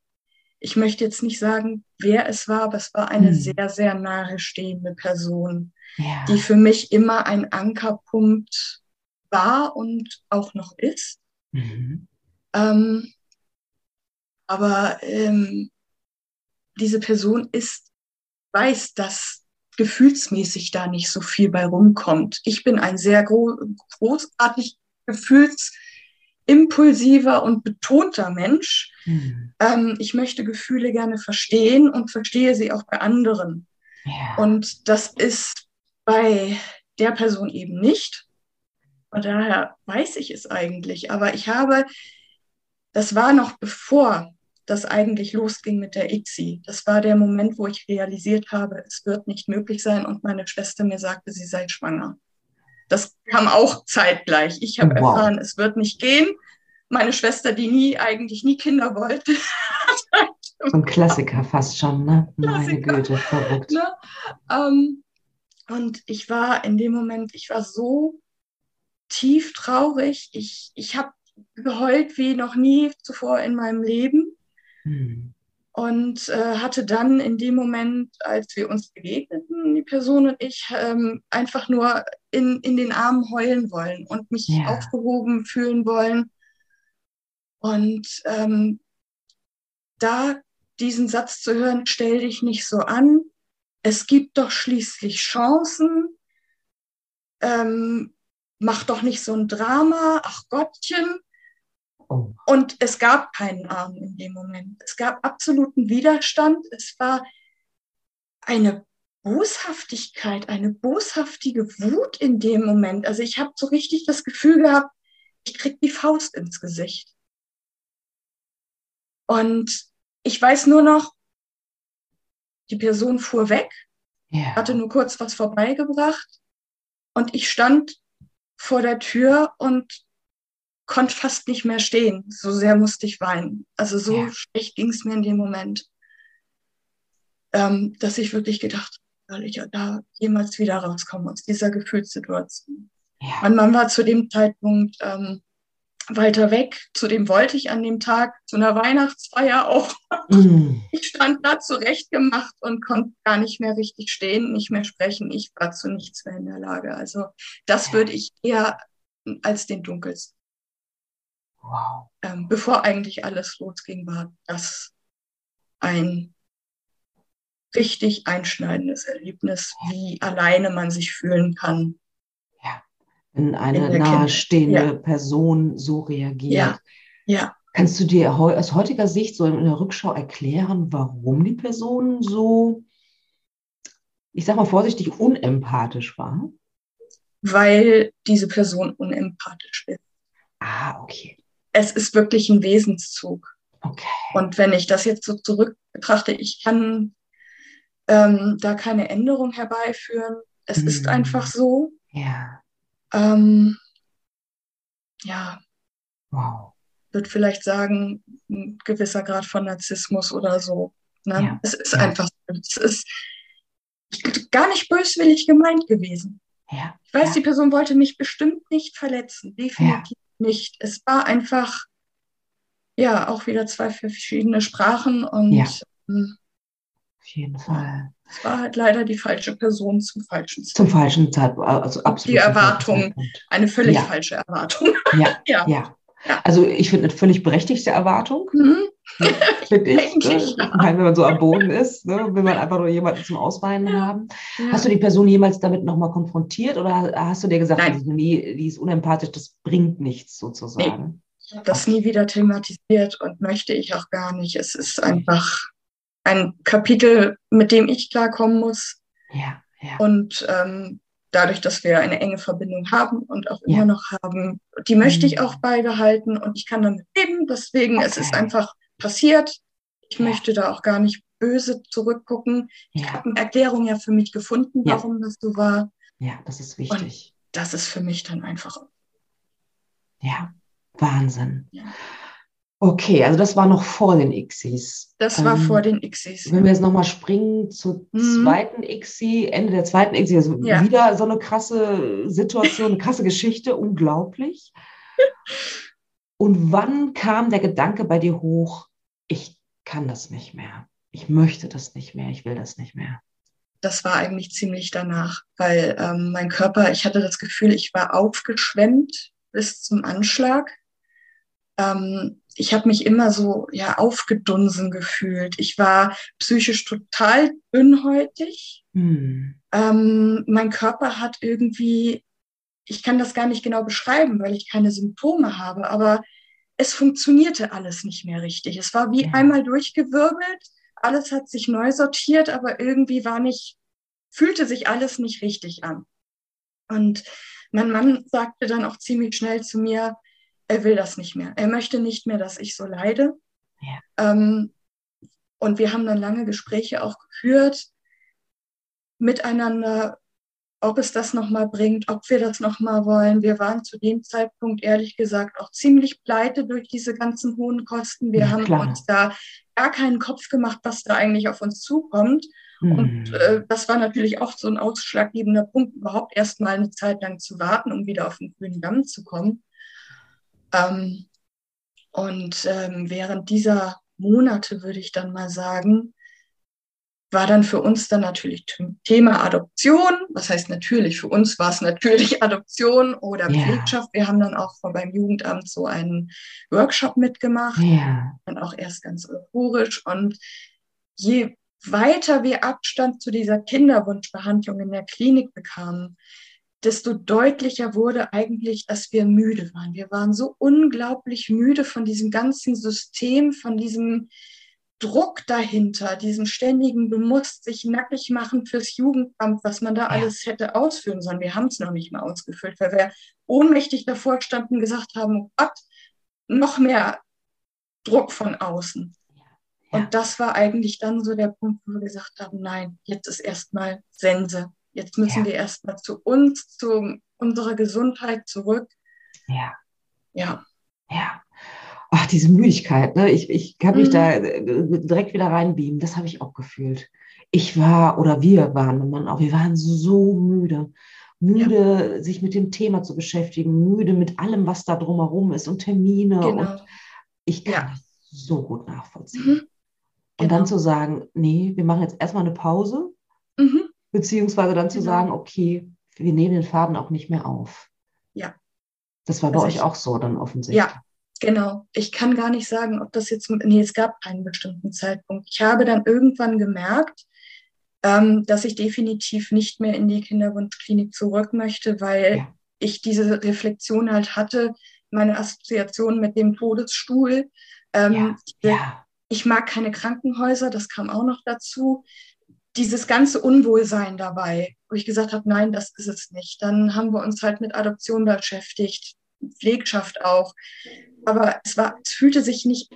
ich möchte jetzt nicht sagen, wer es war, aber es war eine hm. sehr, sehr nahe stehende Person, ja. die für mich immer ein Ankerpunkt war und auch noch ist. Mhm. Ähm, aber ähm, diese Person ist, weiß, dass gefühlsmäßig da nicht so viel bei rumkommt. Ich bin ein sehr gro großartig gefühlsimpulsiver und betonter Mensch. Mhm. Ähm, ich möchte Gefühle gerne verstehen und verstehe sie auch bei anderen. Ja. Und das ist bei der Person eben nicht. Von daher weiß ich es eigentlich. Aber ich habe, das war noch bevor das eigentlich losging mit der ICSI. Das war der Moment, wo ich realisiert habe, es wird nicht möglich sein und meine Schwester mir sagte, sie sei schwanger. Das kam auch zeitgleich. Ich habe wow. erfahren, es wird nicht gehen. Meine Schwester, die nie eigentlich nie Kinder wollte. so ein Klassiker fast schon, ne? Meine Güte, verrückt. Ne? Ähm, und ich war in dem Moment, ich war so tief traurig. Ich, ich habe geheult wie noch nie zuvor in meinem Leben. Hm. Und äh, hatte dann in dem Moment, als wir uns begegneten, die Person und ich, ähm, einfach nur in, in den Armen heulen wollen und mich ja. aufgehoben fühlen wollen. Und ähm, da diesen Satz zu hören, stell dich nicht so an, es gibt doch schließlich Chancen. Ähm, mach doch nicht so ein Drama, ach Gottchen. Oh. Und es gab keinen Arm in dem Moment. Es gab absoluten Widerstand. Es war eine Boshaftigkeit, eine boshaftige Wut in dem Moment. Also ich habe so richtig das Gefühl gehabt, ich krieg die Faust ins Gesicht. Und ich weiß nur noch, die Person fuhr weg, ja. hatte nur kurz was vorbeigebracht und ich stand vor der Tür und konnte fast nicht mehr stehen. So sehr musste ich weinen. Also so ja. schlecht ging es mir in dem Moment, ähm, dass ich wirklich gedacht soll ich da jemals wieder rauskommen aus dieser Gefühlssituation. Ja. Mein Mann war zu dem Zeitpunkt ähm, weiter weg. Zudem wollte ich an dem Tag zu einer Weihnachtsfeier auch. Mm. Ich stand da zurechtgemacht und konnte gar nicht mehr richtig stehen, nicht mehr sprechen. Ich war zu nichts mehr in der Lage. Also das würde ich eher als den dunkelsten. Wow. Ähm, bevor eigentlich alles losging, war das ein richtig einschneidendes Erlebnis, wie alleine man sich fühlen kann. Ja, wenn eine nahestehende Ja. Person so reagiert. Ja, ja. Kannst du dir aus heutiger Sicht so in der Rückschau erklären, warum die Person so, ich sag mal vorsichtig, unempathisch war? Weil diese Person unempathisch ist. Ah, okay. Es ist wirklich ein Wesenszug. Okay. Und wenn ich das jetzt so zurück betrachte, ich kann ähm, da keine Änderung herbeiführen. Es ist Mhm. einfach so. Ja. Ähm, ja, Wow. würde vielleicht sagen, ein gewisser Grad von Narzissmus oder so. Ne? Ja, Es ist ja. einfach so. Es ist gar nicht böswillig gemeint gewesen. Ja. Ich weiß, die Person wollte mich bestimmt nicht verletzen. Definitiv nicht. Es war einfach, ja, auch wieder zwei verschiedene Sprachen und Ja. ähm, Auf jeden Fall. es war halt leider die falsche Person zum falschen Zum Zeitpunkt. falschen Zeitpunkt, also absolut. Die zum Erwartung. Eine völlig Ja. falsche Erwartung. Ja, Ja. ja. Ja. Also ich finde eine völlig berechtigte Erwartung, Mhm. Ne? ja. Ich meine, wenn man so am Boden ist, ne? will man einfach nur jemanden zum Ausweinen haben. Ja. Hast du die Person jemals damit nochmal konfrontiert oder hast du dir gesagt, die, nee, die ist unempathisch, das bringt nichts sozusagen? Ich habe das nie wieder thematisiert und möchte ich auch gar nicht. Es ist einfach ein Kapitel, mit dem ich klarkommen muss. Ja, ja. Und ähm, dadurch, dass wir eine enge Verbindung haben und auch immer Ja. noch haben, die möchte ich Mhm. auch beibehalten und ich kann damit leben. Deswegen, es ist Okay. einfach passiert. Ich Ja. möchte da auch gar nicht böse zurückgucken. Ich ja, habe eine Erklärung ja für mich gefunden, warum das so war. ja, das ist wichtig. Das ist für mich dann einfach. Ja, Wahnsinn. Okay, also das war noch vor den Xis. Das war Ähm, vor den Xs. Wenn wir jetzt nochmal springen zur Mhm. zweiten ICSI, Ende der zweiten ICSI, also Ja. wieder so eine krasse Situation, eine krasse Geschichte, unglaublich. Und wann kam der Gedanke bei dir hoch, ich kann das nicht mehr, ich möchte das nicht mehr, ich will das nicht mehr? das war eigentlich ziemlich danach, weil ähm, mein Körper, ich hatte das Gefühl, ich war aufgeschwemmt bis zum Anschlag. Ähm, ich habe mich immer so ja aufgedunsen gefühlt. Ich war psychisch total dünnhäutig. Hm. Ähm, mein Körper hat irgendwie, ich kann das gar nicht genau beschreiben, weil ich keine Symptome habe, aber es funktionierte alles nicht mehr richtig. Es war wie Ja. einmal durchgewirbelt, alles hat sich neu sortiert, aber irgendwie war nicht, fühlte sich alles nicht richtig an. Und mein Mann sagte dann auch ziemlich schnell zu mir, er will das nicht mehr. Er möchte nicht mehr, dass ich so leide. Ja. Ähm, und wir haben dann lange Gespräche auch geführt miteinander, ob es das nochmal bringt, ob wir das nochmal wollen. Wir waren zu dem Zeitpunkt ehrlich gesagt auch ziemlich pleite durch diese ganzen hohen Kosten. Wir Ja, haben klar. uns da gar keinen Kopf gemacht, was da eigentlich auf uns zukommt. Und Hm. äh, das war natürlich auch so ein ausschlaggebender Punkt, überhaupt erst mal eine Zeit lang zu warten, um wieder auf den grünen Damm zu kommen. Ähm, und ähm, während dieser Monate, würde ich dann mal sagen, war dann für uns dann natürlich Thema Adoption. Was heißt natürlich? Für uns war es natürlich Adoption oder Ja. Pflegschaft. Wir haben dann auch beim Jugendamt so einen Workshop mitgemacht ja, dann auch erst ganz euphorisch. Und je weiter wir Abstand zu dieser Kinderwunschbehandlung in der Klinik bekamen, desto deutlicher wurde eigentlich, dass wir müde waren. Wir waren so unglaublich müde von diesem ganzen System, von diesem Druck dahinter, diesem ständigen, du musst sich nackig machen fürs Jugendamt, was man da Ja. alles hätte ausführen sollen. Wir haben es noch nicht mal ausgefüllt, weil wir ohnmächtig davor standen und gesagt haben, oh Gott, noch mehr Druck von außen. Ja. Und das war eigentlich dann so der Punkt, wo wir gesagt haben, nein, jetzt ist erstmal Sense. Jetzt müssen Ja. wir erstmal zu uns, zu unserer Gesundheit zurück. ja. Ja, Ja. Ach, diese Müdigkeit, ne? Ich, ich kann mich Mhm. da äh, direkt wieder reinbeamen. Das habe ich auch gefühlt. Ich war, oder wir waren, mein Mann auch, wir waren so müde. Müde, sich mit dem Thema zu beschäftigen, müde mit allem, was da drumherum ist und Termine. Und genau. ich kann Ja. das so gut nachvollziehen. Mhm. Und Genau. dann zu sagen, nee, wir machen jetzt erstmal eine Pause, Mhm. beziehungsweise dann zu Genau. sagen, okay, wir nehmen den Faden auch nicht mehr auf. Ja. Das war bei Also euch auch so dann offensichtlich. Ja, genau. Ich kann gar nicht sagen, ob das jetzt, nee, es gab keinen bestimmten Zeitpunkt. Ich habe dann irgendwann gemerkt, ähm, dass ich definitiv nicht mehr in die Kinderwunschklinik zurück möchte, weil Ja. ich diese Reflexion halt hatte, meine Assoziation mit dem Todesstuhl. Ähm, Ja, ja, Ich mag keine Krankenhäuser, das kam auch noch dazu. Dieses ganze Unwohlsein dabei, wo ich gesagt habe, nein, das ist es nicht. Dann haben wir uns halt mit Adoption beschäftigt, Pflegschaft auch. Aber es war, es fühlte sich nicht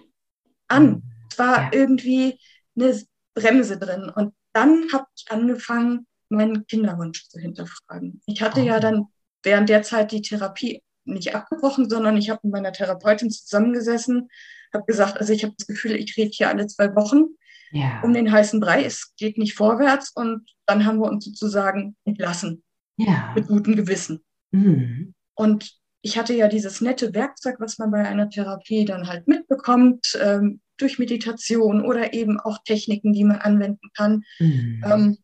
an. Es war Ja. irgendwie eine Bremse drin. Und dann habe ich angefangen, meinen Kinderwunsch zu hinterfragen. Ich hatte Oh. ja dann während der Zeit die Therapie nicht abgebrochen, sondern ich habe mit meiner Therapeutin zusammengesessen, habe gesagt, also ich habe das Gefühl, ich rede hier alle zwei Wochen ja. um den heißen Brei, es geht nicht vorwärts und dann haben wir uns sozusagen entlassen ja. mit gutem Gewissen. Mhm. Und ich hatte ja dieses nette Werkzeug, was man bei einer Therapie dann halt mitbekommt, ähm, durch Meditation oder eben auch Techniken, die man anwenden kann, Mhm. ähm,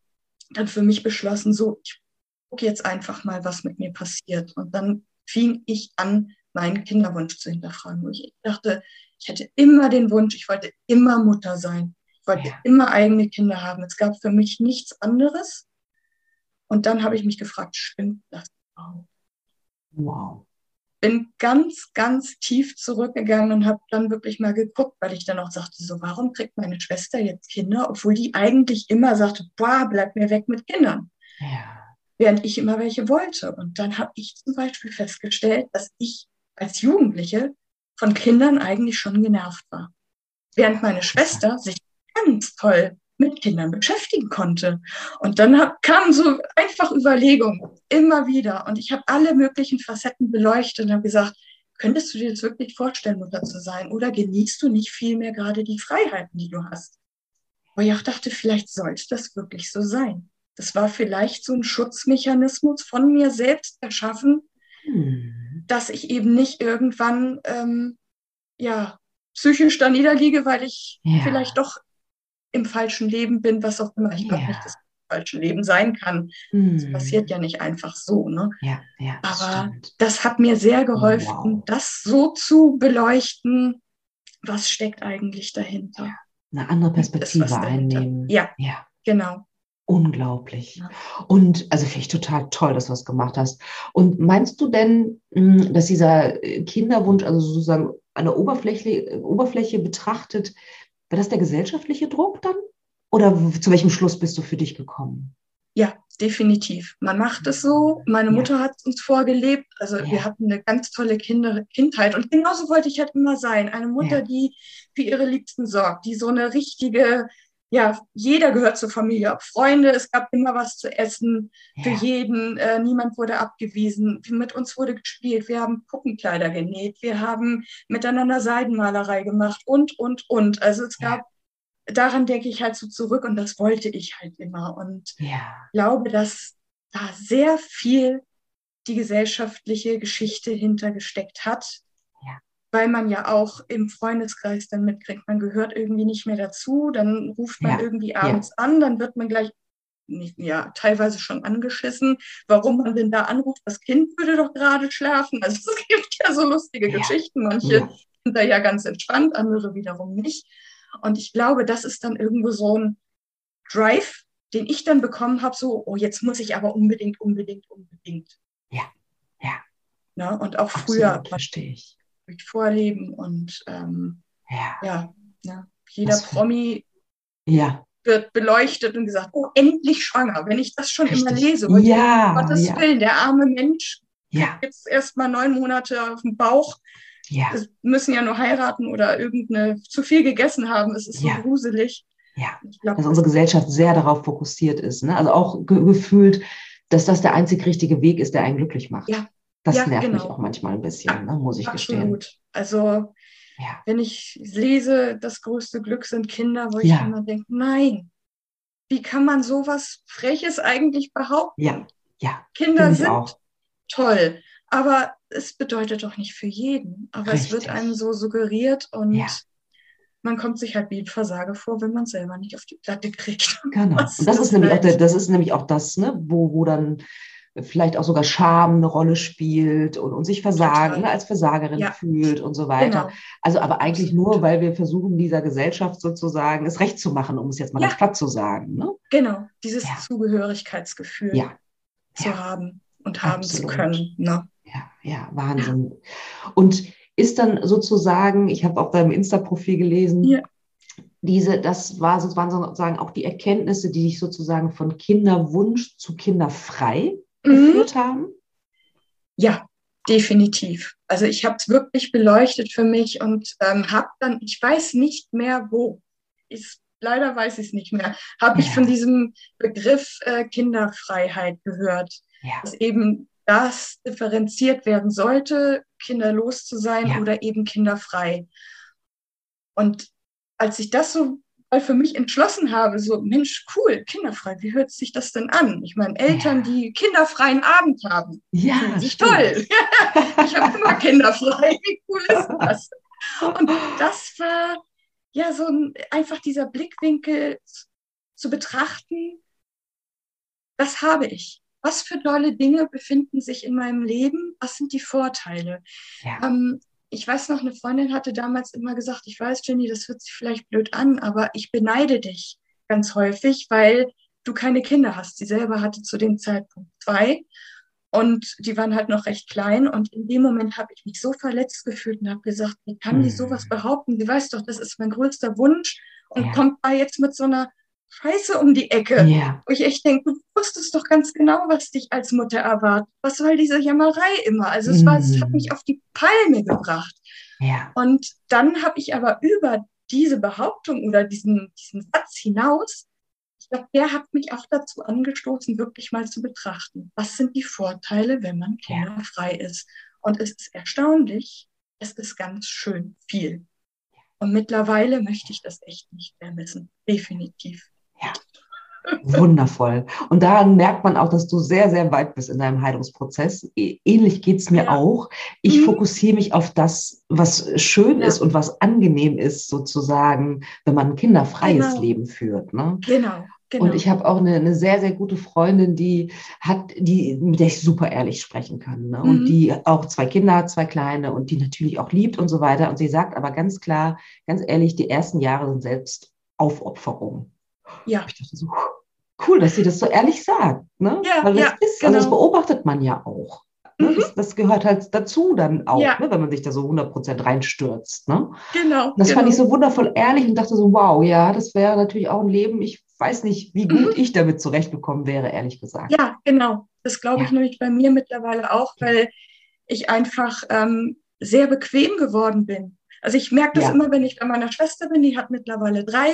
dann für mich beschlossen, so, ich gucke jetzt einfach mal, was mit mir passiert. Und dann fing ich an, meinen Kinderwunsch zu hinterfragen. Wo ich dachte, ich hätte immer den Wunsch, ich wollte immer Mutter sein. Ich wollte Ja. immer eigene Kinder haben. Es gab für mich nichts anderes. Und dann habe ich mich gefragt, stimmt das überhaupt? Wow. Bin ganz, ganz tief zurückgegangen und habe dann wirklich mal geguckt, weil ich dann auch sagte, so, warum kriegt meine Schwester jetzt Kinder, obwohl die eigentlich immer sagte, boah, bleib mir weg mit Kindern, Ja. während ich immer welche wollte. Und dann habe ich zum Beispiel festgestellt, dass ich als Jugendliche von Kindern eigentlich schon genervt war. Während meine Schwester sich ganz toll mit Kindern beschäftigen konnte. Und dann hab, kamen so einfach Überlegungen immer wieder. Und ich habe alle möglichen Facetten beleuchtet und habe gesagt, könntest du dir das wirklich vorstellen, Mutter zu sein? Oder genießt du nicht viel mehr gerade die Freiheiten, die du hast? Wo ich auch dachte, vielleicht sollte das wirklich so sein. Das war vielleicht so ein Schutzmechanismus von mir selbst erschaffen, Mhm. dass ich eben nicht irgendwann ähm, ja psychisch da niederliege, weil ich Ja. vielleicht doch im falschen Leben bin, was auch immer. Ich glaube Ja. nicht, dass falschen Leben sein kann. Das Mhm. passiert ja nicht einfach so. Ne? Ja, ja, das Aber stimmt. das hat mir sehr geholfen, Wow. das so zu beleuchten, was steckt eigentlich dahinter. Eine andere Perspektive was dahinter? einnehmen. Ja. Ja. Genau. Unglaublich. Ja. Und also finde ich total toll, dass du das gemacht hast. Und meinst du denn, mh, dass dieser äh, Kinderwunsch, also sozusagen eine Oberfläche, Oberfläche betrachtet, war das der gesellschaftliche Druck dann? Oder zu welchem Schluss bist du für dich gekommen? Ja, definitiv. Man macht es so. Meine Ja. Mutter hat es uns vorgelebt. Also Ja. wir hatten eine ganz tolle Kinder Kindheit. Und genauso wollte ich halt immer sein. Eine Mutter, Ja. die für ihre Liebsten sorgt, die so eine richtige, ja, jeder gehört zur Familie, ob Freunde, es gab immer was zu essen für Ja. jeden. Äh, niemand wurde abgewiesen. Mit uns wurde gespielt. Wir haben Puppenkleider genäht. Wir haben miteinander Seidenmalerei gemacht und, und, und. Also es Ja. gab, daran denke ich halt so zurück und das wollte ich halt immer. Und Ja. glaube, dass da sehr viel die gesellschaftliche Geschichte hintergesteckt hat. Ja. Weil man ja auch im Freundeskreis dann mitkriegt, man gehört irgendwie nicht mehr dazu, dann ruft man Ja. irgendwie abends an, dann wird man gleich, nicht, ja, teilweise schon angeschissen, warum man denn da anruft, das Kind würde doch gerade schlafen. Also es gibt ja so lustige Ja. Geschichten, manche Ja. sind da ja ganz entspannt, andere wiederum nicht. Und ich glaube, das ist dann irgendwo so ein Drive, den ich dann bekommen habe, so, oh, jetzt muss ich aber unbedingt, unbedingt, unbedingt. Ja. Ja. Ne? Und auch früher Absolut, verstehe ich. Durch Vorleben und ähm, Ja. ja, ne? jeder Promi Ja. wird beleuchtet und gesagt, oh, endlich schwanger. Wenn ich das schon immer Richtig. lese, wo ich denke, Ja, um Gottes ja. Willen, der arme Mensch Ja. jetzt erst mal neun Monate auf dem Bauch, Ja. es müssen ja nur heiraten oder irgendeine zu viel gegessen haben. Es ist so Ja. gruselig. Ja. Ich glaube, dass unsere Gesellschaft sehr darauf fokussiert ist. Ne? Also auch ge gefühlt, dass das der einzig richtige Weg ist, der einen glücklich macht. Ja. Das Ja, nervt mich genau. auch manchmal ein bisschen, ne? muss ich gestehen. absolut. Also Ja. wenn ich lese, das größte Glück sind Kinder, wo Ja. ich immer denke, nein, wie kann man sowas Freches eigentlich behaupten? Ja. Ja. Kinder sind auch. toll, aber es bedeutet doch nicht für jeden. Aber es wird Richtig. einem so suggeriert und Ja. man kommt sich halt wie ein Versager vor, wenn man es selber nicht auf die Platte kriegt. Genau. Das Und das ist nämlich auch das ist nämlich auch das, ne, wo, wo dann vielleicht auch sogar Scham eine Rolle spielt und, und sich versagen, ne, als Versagerin Ja. fühlt und so weiter. Genau. Also aber eigentlich Absolut. nur, weil wir versuchen, dieser Gesellschaft sozusagen es recht zu machen, um es jetzt mal Ja. ganz platt zu sagen. Ne? Genau, dieses Ja. Zugehörigkeitsgefühl zu haben und haben Absolut. zu können. Ne? Ja, ja, Wahnsinn. Und ist dann sozusagen, ich habe auf deinem Insta-Profil gelesen, diese, das war waren sozusagen auch die Erkenntnisse, die dich sozusagen von Kinderwunsch zu kinderfrei Mhm. geführt haben. Ja, definitiv. Also ich habe es wirklich beleuchtet für mich und ähm, habe dann, ich weiß nicht mehr wo, ich, leider weiß ich es nicht mehr, habe ich Ja. von diesem Begriff äh, Kinderfreiheit gehört, Ja, dass eben das differenziert werden sollte, kinderlos zu sein Ja. oder eben kinderfrei. Und als ich das so mal für mich entschlossen habe, so Mensch, cool, kinderfrei, wie hört sich das denn an? Ich meine, Eltern, Ja. die kinderfreien Abend haben, ja Finde ich toll. ich habe immer kinderfrei. Wie cool ist das? Und das war ja so ein, einfach dieser Blickwinkel zu betrachten, das habe ich. Was für tolle Dinge befinden sich in meinem Leben? Was sind die Vorteile? Ja, Ähm, ich weiß noch, eine Freundin hatte damals immer gesagt, ich weiß, Jenny, das hört sich vielleicht blöd an, aber ich beneide dich ganz häufig, weil du keine Kinder hast. Sie selber hatte zu dem Zeitpunkt zwei und die waren halt noch recht klein und in dem Moment habe ich mich so verletzt gefühlt und habe gesagt, wie kann die sowas behaupten? Sie weiß doch, das ist mein größter Wunsch und Ja. kommt da jetzt mit so einer Scheiße um die Ecke. ja, Wo ich echt denke, du wusstest doch ganz genau, was dich als Mutter erwartet. Was soll diese Jammerei immer? Also es war, es hat Mhm. mich auf die Palme gebracht. ja, Und dann habe ich aber über diese Behauptung oder diesen, diesen Satz hinaus, ich glaube, der hat mich auch dazu angestoßen, wirklich mal zu betrachten, was sind die Vorteile, wenn man kinderfrei ist. Und es ist erstaunlich, es ist ganz schön viel. Und mittlerweile möchte ich das echt nicht mehr missen. Definitiv. Wundervoll. Und daran merkt man auch, dass du sehr, sehr weit bist in deinem Heilungsprozess. Ä- Ähnlich geht's mir Ja. auch. Ich Mhm. fokussiere mich auf das, was schön Ja. ist und was angenehm ist, sozusagen, wenn man ein kinderfreies Genau. Leben führt. Ne? Genau. genau. Und ich habe auch eine, eine sehr, sehr gute Freundin, die hat, die, mit der ich super ehrlich sprechen kann. Ne? Und Mhm. die auch zwei Kinder hat, zwei kleine und die natürlich auch liebt und so weiter. Und sie sagt aber ganz klar, ganz ehrlich, die ersten Jahre sind selbst Aufopferung. Ja, Ich dachte so, cool, dass sie das so ehrlich sagt. Ne? Ja, Weil das ja, ist, also das genau. beobachtet man ja auch. Ne? Mhm. Das, das gehört halt dazu dann auch, Ja. ne? wenn man sich da so 100% reinstürzt. Ne? genau. Und das genau. fand ich so wundervoll ehrlich und dachte so, wow, ja, das wäre natürlich auch ein Leben. Ich weiß nicht, wie gut ich damit zurechtgekommen wäre, ehrlich gesagt. Mhm. Ja, genau. Das glaube ich Ja. nämlich bei mir mittlerweile auch, weil ich einfach ähm, sehr bequem geworden bin. Also ich merke das Ja. immer, wenn ich bei meiner Schwester bin, die hat mittlerweile drei.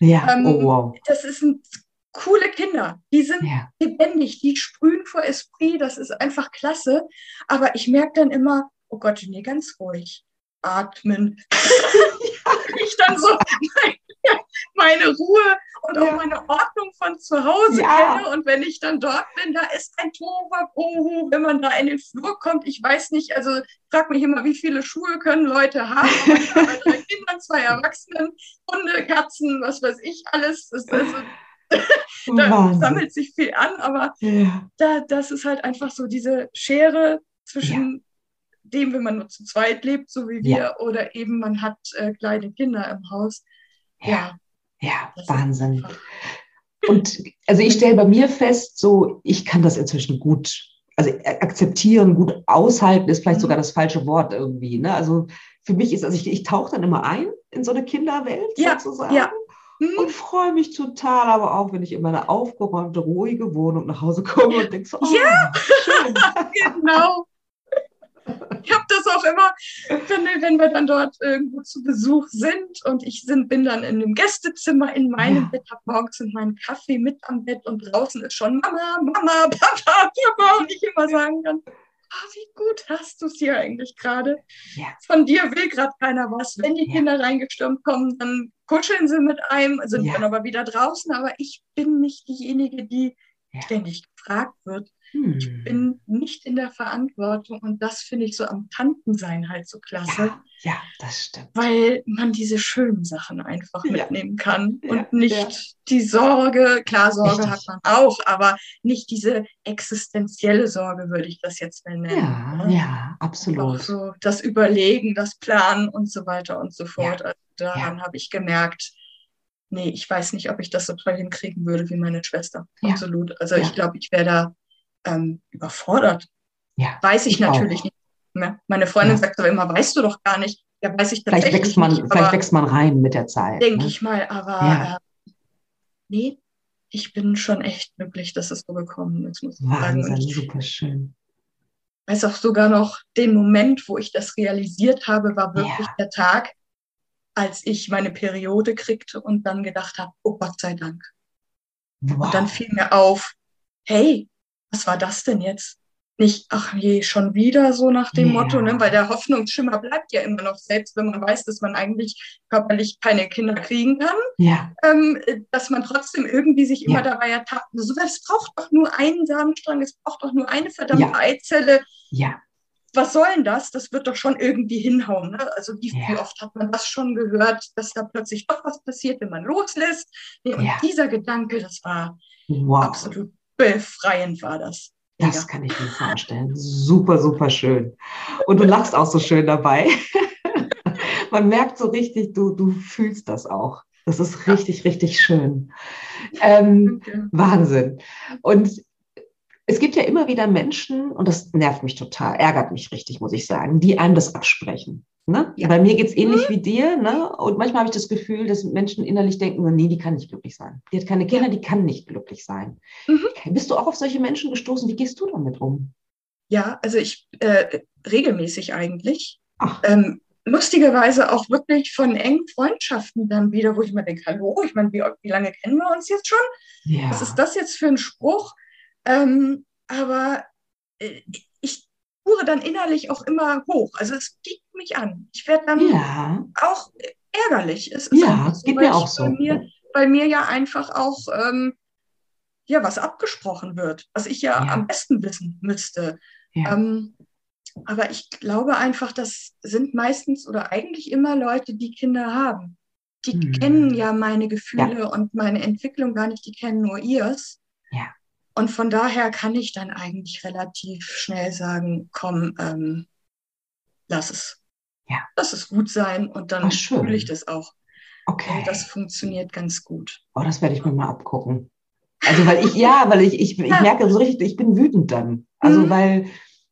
Ja, Ähm, oh wow. Das sind coole Kinder. Die sind Ja, lebendig, die sprühen vor Esprit, das ist einfach klasse. Aber ich merke dann immer, oh Gott, nee, ganz ruhig. Atmen. ich dann so meine, meine Ruhe und auch Ja. meine Ordnung von zu Hause Ja. kenne. Und wenn ich dann dort bin, da ist ein Tohuwabohu, wenn man da in den Flur kommt. Ich weiß nicht, also ich frage mich immer, wie viele Schuhe können Leute haben? Ich habe drei Kindern, zwei Erwachsenen, Hunde, Katzen, was weiß ich alles. Das, also, da Wahnsinn. sammelt sich viel an, aber Ja, da, das ist halt einfach so diese Schere zwischen dem, wenn man nur zu zweit lebt, so wie wir, Ja. oder eben man hat äh, kleine Kinder im Haus. ja, ja, ist Wahnsinn. Und also ich stelle bei mir fest, so ich kann das inzwischen gut, also akzeptieren, gut aushalten ist vielleicht Mhm. sogar das falsche Wort irgendwie. Ne? Also für mich ist, also ich, ich tauche dann immer ein in so eine Kinderwelt Ja, sozusagen. ja. Hm? Und freue mich total, aber auch, wenn ich in meine aufgeräumte, ruhige Wohnung nach Hause komme und denke so, oh, Ja. schön. Genau. Ich habe das auch immer, wenn, wenn wir dann dort irgendwo zu Besuch sind und ich sind, bin dann in dem Gästezimmer in meinem Ja. Bett, habe morgens in meinen Kaffee mit am Bett und draußen ist schon Mama, Mama, Papa, Papa und ich immer sagen kann, ah, wie gut hast du es hier eigentlich gerade? Ja. Von dir will gerade keiner was. Wenn die Ja. Kinder reingestürmt kommen, dann kuscheln sie mit einem, sind dann aber wieder draußen, aber ich bin nicht diejenige, die ständig gefragt wird. Hm. Ich bin nicht in der Verantwortung und das finde ich so am Tantensein halt so klasse. Ja, ja das stimmt. Weil man diese schönen Sachen einfach ja. mitnehmen kann ja, und nicht die Sorge, klar, Sorge Richtig. hat man auch, aber nicht diese existenzielle Sorge, würde ich das jetzt mal nennen. Ja, ne? ja, absolut. Auch so das Überlegen, das Planen und so weiter und so fort. Also daran habe ich gemerkt, nee, ich weiß nicht, ob ich das so toll hinkriegen würde wie meine Schwester. Absolut. Also ich glaube, ich wäre da ähm, überfordert. Ja, weiß ich, ich natürlich auch. nicht. Ne? Meine Freundin ja. sagt aber immer, weißt du doch gar nicht. Ja, weiß ich tatsächlich vielleicht wächst man, nicht. Vielleicht wächst man rein mit der Zeit. Denke ne? ich mal, aber ja. äh, nee, ich bin schon echt glücklich, dass es so gekommen ist, muss ich Wahnsinn, sagen. super schön. Weiß auch sogar noch den Moment, wo ich das realisiert habe, war wirklich ja. der Tag, als ich meine Periode kriegte und dann gedacht habe, oh Gott sei Dank. Wow. Und dann fiel mir auf, hey, was war das denn jetzt? Nicht, ach je, schon wieder so nach dem yeah. Motto, ne? weil der Hoffnungsschimmer bleibt ja immer noch, selbst wenn man weiß, dass man eigentlich körperlich keine Kinder kriegen kann, yeah. ähm, dass man trotzdem irgendwie sich immer yeah. dabei ertappt. So, es braucht doch nur einen Samenstrang, es braucht doch nur eine verdammte ja. Eizelle. Ja. Was soll denn das? Das wird doch schon irgendwie hinhauen. Ne? Also wie, wie, oft hat man das schon gehört, dass da plötzlich doch was passiert, wenn man loslässt? Nee, und dieser Gedanke, das war wow. absolut befreiend war das. Das ja. kann ich mir vorstellen. Super, super schön. Und du lachst auch so schön dabei. Man merkt so richtig, du, du fühlst das auch. Das ist richtig, richtig schön. Ähm, Wahnsinn. Und es gibt ja immer wieder Menschen, und das nervt mich total, ärgert mich richtig, muss ich sagen, die einem das absprechen. Ne? Ja. Bei mir geht es ähnlich mhm. wie dir. Ne? Und manchmal habe ich das Gefühl, dass Menschen innerlich denken, nee, die kann nicht glücklich sein. Die hat keine Kinder, die kann nicht glücklich sein. Mhm. Bist du auch auf solche Menschen gestoßen? Wie gehst du damit um? Ja, also ich äh, regelmäßig eigentlich. Ähm, lustigerweise auch wirklich von engen Freundschaften dann wieder, wo ich mir denke, hallo, ich meine, wie, wie, lange kennen wir uns jetzt schon? Ja. Was ist das jetzt für ein Spruch? Ähm, aber äh, spure dann innerlich auch immer hoch. Also es piekt mich an. Ich werde dann ja. auch ärgerlich. Es ist ja, es so, geht mir auch so. Bei mir, bei mir ja einfach auch ähm, ja was abgesprochen wird, was ich ja, ja. am besten wissen müsste. Ja. Ähm, aber ich glaube einfach, das sind meistens oder eigentlich immer Leute, die Kinder haben. Die hm. kennen ja meine Gefühle ja. und meine Entwicklung gar nicht, die kennen nur ihrs. Ja. Und von daher kann ich dann eigentlich relativ schnell sagen, komm, ähm, lass es. Ja. Lass es gut sein und dann fühle ich das auch. Okay. Und das funktioniert ganz gut. Oh, das werde ich mir mal abgucken. Also, weil ich, ja, weil ich, ich, ich ja. merke so richtig, ich bin wütend dann. Also, mhm. weil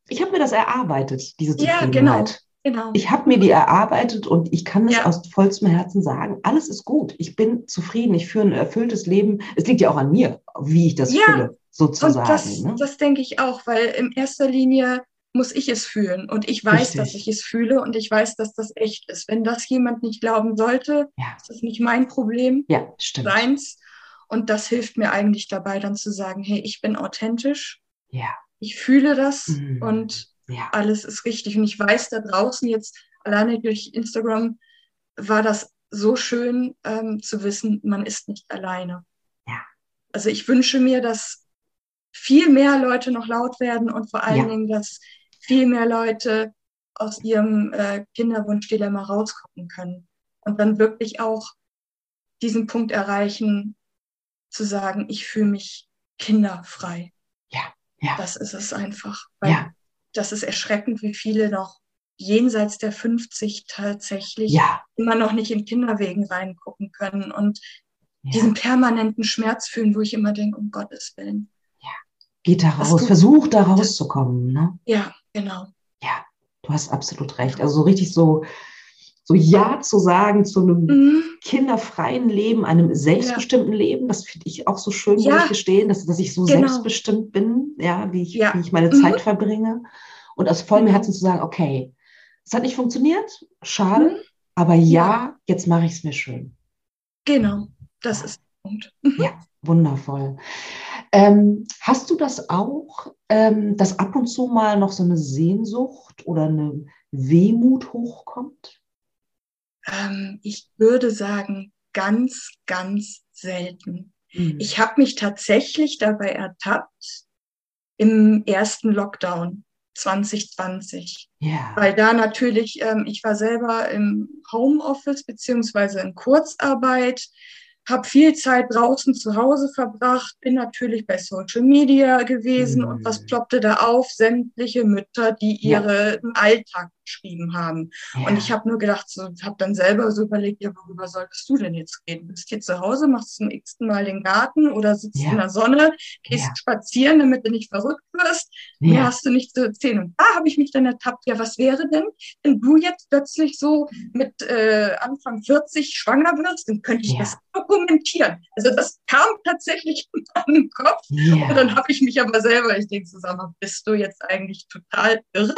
ich habe mir das erarbeitet, diese Zufriedenheit. Ja, genau. Genau. Ich habe mir die erarbeitet und ich kann es ja. aus vollstem Herzen sagen, alles ist gut. Ich bin zufrieden, ich führe ein erfülltes Leben. Es liegt ja auch an mir, wie ich das ja. fühle sozusagen. Und das, ne? das denke ich auch, weil in erster Linie muss ich es fühlen und ich weiß, Richtig. dass ich es fühle und ich weiß, dass das echt ist. Wenn das jemand nicht glauben sollte, ja. ist das nicht mein Problem, ja, stimmt. seins. Und das hilft mir eigentlich dabei, dann zu sagen, hey, ich bin authentisch, ja. ich fühle das mhm. und ja. alles ist richtig. Und ich weiß da draußen jetzt, alleine durch Instagram, war das so schön ähm, zu wissen, man ist nicht alleine. Ja. Also ich wünsche mir, dass viel mehr Leute noch laut werden und vor allen ja. Dingen, dass viel mehr Leute aus ihrem äh, Kinderwunschdilemma rauskommen können und dann wirklich auch diesen Punkt erreichen, zu sagen, ich fühle mich kinderfrei. Ja, ja. Das ist es einfach. Weil ja. das ist erschreckend, wie viele noch jenseits der 50 tatsächlich ja. immer noch nicht in Kinderwegen reingucken können und ja. diesen permanenten Schmerz fühlen, wo ich immer denke, um Gottes Willen. Geht da raus, versuch da rauszukommen. Ne? Ja, genau. Ja, du hast absolut recht. Also so richtig so, so Ja zu sagen zu einem mhm. kinderfreien Leben, einem selbstbestimmten ja. Leben, das finde ich auch so schön, ja. muss ich gestehen, dass, dass ich so genau. selbstbestimmt bin, ja, wie ich, ja. wie ich meine mhm. Zeit verbringe. Und aus vollem mhm. Herzen zu sagen, okay, es hat nicht funktioniert, schade, mhm. aber ja, jetzt mache ich es mir schön. Genau, das ist der Punkt. Ja, wundervoll. Ähm, hast du das auch, ähm, dass ab und zu mal noch so eine Sehnsucht oder eine Wehmut hochkommt? Ähm, ich würde sagen, ganz, ganz selten. Mhm. Ich habe mich tatsächlich dabei ertappt, im ersten Lockdown 2020. Ja. Weil da natürlich, ähm, ich war selber im Homeoffice beziehungsweise in Kurzarbeit habe viel Zeit draußen zu Hause verbracht, bin natürlich bei Social Media gewesen Mhm. und was ploppte da auf? Sämtliche Mütter, die Ja. ihren Alltag beschrieben haben. ja. Und ich habe nur gedacht, so, habe dann selber so überlegt, ja, worüber solltest du denn jetzt reden? Bist hier zu Hause, machst zum x-ten Mal den Garten oder sitzt Ja. in der Sonne, gehst Ja. spazieren, damit du nicht verrückt wirst? Mehr ja. hast du nicht zu erzählen. Und da habe ich mich dann ertappt, ja, was wäre denn, wenn du jetzt plötzlich so mit äh, Anfang 40 schwanger wirst, dann könnte ich Ja. das dokumentieren. Also das kam tatsächlich in meinen Kopf. ja. Und dann habe ich mich aber selber, ich denke zusammen, bist du jetzt eigentlich total irre?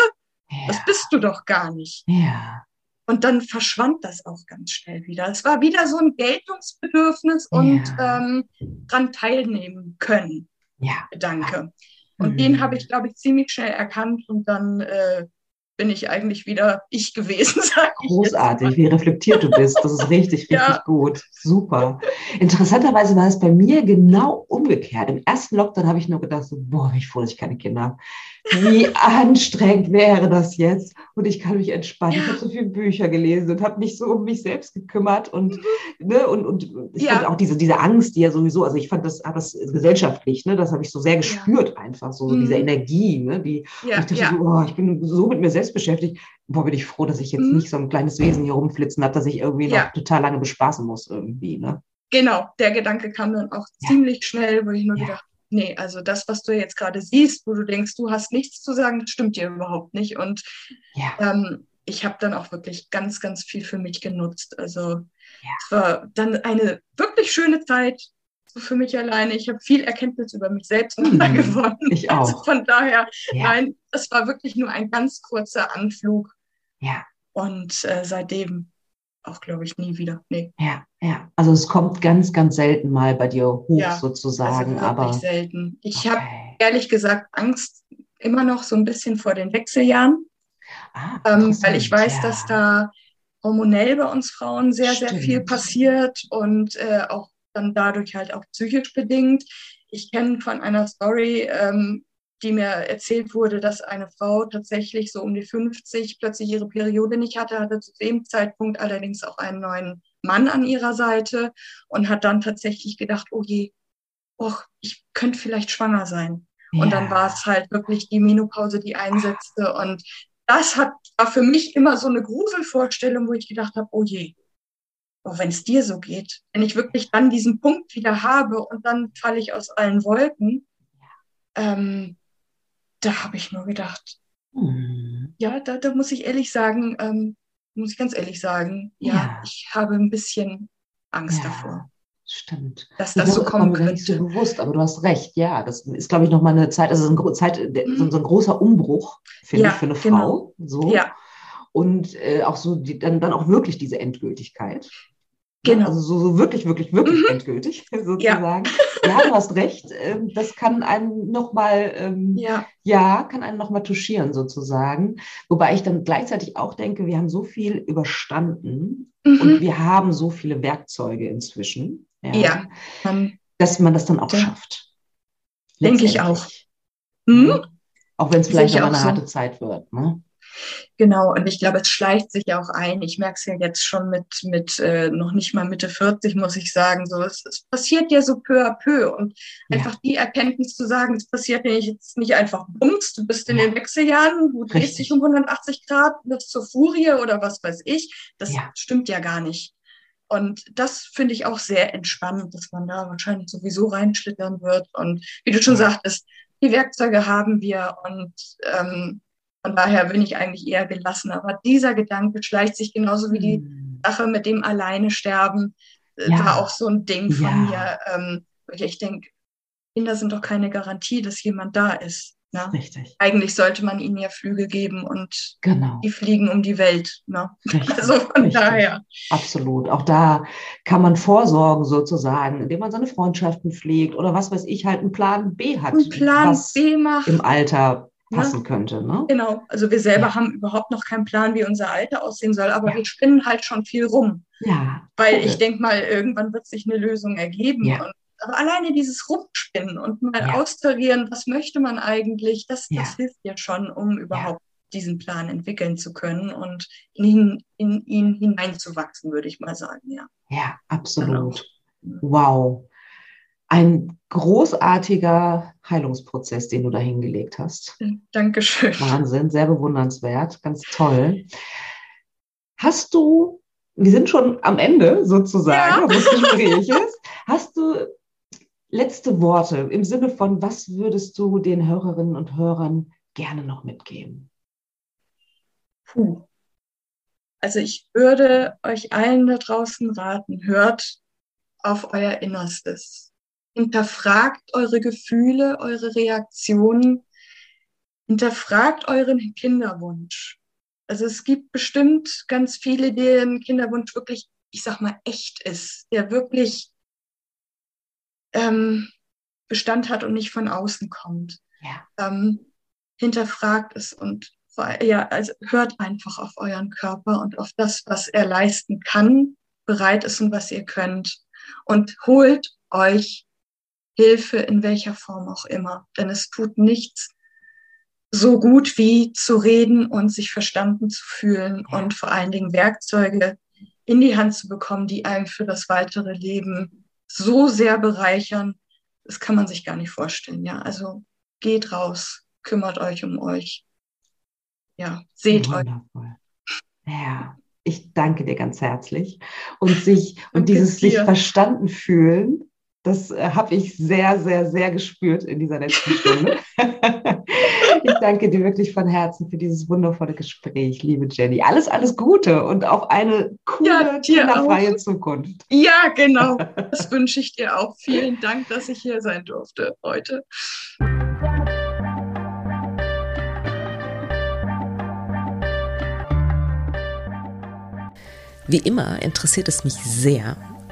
Das ja. bist du doch gar nicht. ja. Und dann verschwand das auch ganz schnell wieder. Es war wieder so ein Geltungsbedürfnis und ähm, dran teilnehmen können. ja. Gedanke. Und Mhm. den habe ich, glaube ich, ziemlich schnell erkannt und dann äh, bin ich eigentlich wieder ich gewesen, ich. Großartig, wie reflektiert du bist. Das ist richtig, richtig Ja. gut. Super. Interessanterweise war es bei mir genau umgekehrt. Im ersten Lockdown habe ich nur gedacht, so, boah, wie froh, dass ich keine Kinder habe. Wie anstrengend wäre das jetzt? Und ich kann mich entspannen. Ich Ja. habe so viele Bücher gelesen und habe mich so um mich selbst gekümmert und, ne, und, und ich Mhm. Ja. fand auch diese, diese Angst, die ja sowieso, also ich fand das, hab das gesellschaftlich, ne, das habe ich so sehr gespürt einfach, so, so diese Mhm. Energie, ne, die, Ja, ich dachte ja. so, oh, ich bin so mit mir selbst beschäftigt. Boah, bin ich froh, dass ich jetzt Mhm. nicht so ein kleines Wesen hier rumflitzen habe, das ich irgendwie Ja. noch total lange bespaßen muss irgendwie. Ne? Genau, der Gedanke kam dann auch Ja. ziemlich schnell, wo ich nur Ja. gedacht, nee, also das, was du jetzt gerade siehst, wo du denkst, du hast nichts zu sagen, das stimmt dir überhaupt nicht. Und Ja, ähm, ich habe dann auch wirklich ganz, ganz viel für mich genutzt. Also es war dann eine wirklich schöne Zeit so für mich alleine. Ich habe viel Erkenntnis über mich selbst Mhm. gewonnen. ich Also auch. von daher, Ja, nein, das war wirklich nur ein ganz kurzer Anflug. ja, Und äh, seitdem auch, glaube ich, nie wieder. Nee, ja, ja. Also es kommt ganz, ganz selten mal bei dir hoch Ja, sozusagen, also aber selten. Ich habe okay. ehrlich gesagt Angst immer noch so ein bisschen vor den Wechseljahren, ah, ähm, weil ich weiß, ja. dass da hormonell bei uns Frauen sehr, sehr viel Stimmt. passiert und äh, auch dann dadurch halt auch psychisch bedingt. Ich kenne von einer Story, ähm, die mir erzählt wurde, dass eine Frau tatsächlich so um die 50 plötzlich ihre Periode nicht hatte, hatte zu dem Zeitpunkt allerdings auch einen neuen Mann an ihrer Seite und hat dann tatsächlich gedacht, oh je, och, ich könnte vielleicht schwanger sein. Und dann Ja. war es halt wirklich die Menopause, die einsetzte. Und das hat, war für mich immer so eine Gruselvorstellung, wo ich gedacht habe, oh je, oh, wenn es dir so geht, wenn ich wirklich dann diesen Punkt wieder habe und dann falle ich aus allen Wolken, ähm, da habe ich nur gedacht, Hm. ja, da, da muss ich ehrlich sagen, ähm, muss ich ganz ehrlich sagen, ja, Ja. ich habe ein bisschen Angst Ja. davor, Stimmt. dass Ich das so glaube, war kommen gar nicht so könnte. bewusst, aber du hast recht, ja. Das ist, glaube ich, nochmal eine Zeit, also ein, Zeit, Mhm. so, so ein großer Umbruch, finde Ja, ich, für eine genau. Frau. So. Ja, Und äh, auch so die, dann, dann auch wirklich diese Endgültigkeit. Genau. Also so, so wirklich, wirklich, wirklich Mhm. endgültig sozusagen. Ja. du hast recht. Ähm, das kann einen nochmal, ähm, ja. ja, kann einen nochmal touchieren sozusagen. Wobei ich dann gleichzeitig auch denke, wir haben so viel überstanden und mhm. wir haben so viele Werkzeuge inzwischen. ja. Man, dass man das dann auch Ja. schafft. Denke ich Letztendlich. hm? Ja. Auch wenn es vielleicht auch eine so. harte Zeit wird. Ne? Genau, und ich glaube, es schleicht sich ja auch ein. Ich merke es ja jetzt schon mit, mit äh, noch nicht mal Mitte 40, muss ich sagen. So, es, es passiert ja so peu à peu. Und Ja. einfach die Erkenntnis zu sagen, es passiert ja nicht, jetzt nicht einfach bums, du bist in Ja. den Wechseljahren, du drehst Richtig. dich um 180 Grad, wirst zur Furie oder was weiß ich. Das Ja. stimmt ja gar nicht. Und das finde ich auch sehr entspannend, dass man da wahrscheinlich sowieso reinschlittern wird. Und wie du schon sagtest, die Werkzeuge haben wir und ähm, von daher bin ich eigentlich eher gelassen. Aber dieser Gedanke schleicht sich genauso wie die Hm. Sache mit dem Alleine sterben, äh, Ja. war auch so ein Ding von Ja. mir. Ähm, ich denke, Kinder sind doch keine Garantie, dass jemand da ist. Ne? Richtig. Eigentlich sollte man ihnen ja Flügel geben und Genau. die fliegen um die Welt. Ne? Richtig. Also von Richtig. daher. Absolut. Auch da kann man vorsorgen sozusagen, indem man seine Freundschaften pflegt oder was weiß ich, halt einen Plan B hat, Ein Plan B macht. im Alter Ja. passen könnte. Ne? Genau, also wir selber Ja. haben überhaupt noch keinen Plan, wie unser Alter aussehen soll, aber Ja. wir spinnen halt schon viel rum. Ja. Weil cool. ich denke mal, irgendwann wird sich eine Lösung ergeben. Ja. Und Aber alleine dieses Rumspinnen und mal ja. austarieren, was möchte man eigentlich, das, das ja. hilft ja schon, um überhaupt diesen Plan entwickeln zu können und in ihn, in ihn hineinzuwachsen, würde ich mal sagen, ja. Ja, absolut. Genau. Wow. Ein großartiger Heilungsprozess, den du da hingelegt hast. Dankeschön. Wahnsinn, sehr bewundernswert, ganz toll. Hast du, wir sind schon am Ende sozusagen ja. des Gespräches, hast du letzte Worte im Sinne von, was würdest du den Hörerinnen und Hörern gerne noch mitgeben? Puh. Also ich würde euch allen da draußen raten, hört auf euer Innerstes. Hinterfragt eure Gefühle, eure Reaktionen. Hinterfragt euren Kinderwunsch. Also es gibt bestimmt ganz viele, deren Kinderwunsch wirklich, ich sag mal, echt ist, der wirklich ähm, Bestand hat und nicht von außen kommt. Ja. Ähm, hinterfragt es und ja, also hört einfach auf euren Körper und auf das, was er leisten kann, bereit ist und was ihr könnt. Und holt euch Hilfe in welcher Form auch immer. Denn es tut nichts so gut wie zu reden und sich verstanden zu fühlen ja. und vor allen Dingen Werkzeuge in die Hand zu bekommen, die einem für das weitere Leben so sehr bereichern. Das kann man sich gar nicht vorstellen. Ja, also geht raus, kümmert euch um euch ja, seht Wundervoll. euch. Ja, ich danke dir ganz herzlich. Und sich und dieses dir. sich verstanden fühlen, das äh, habe ich sehr, sehr, sehr gespürt in dieser letzten Stunde. ich danke dir wirklich von Herzen für dieses wundervolle Gespräch, liebe Jenny. Alles, alles Gute und auf eine coole, ja, kinderfreie Zukunft. Ja, genau. Das wünsche ich dir auch. Vielen Dank, dass ich hier sein durfte heute. Wie immer interessiert es mich sehr,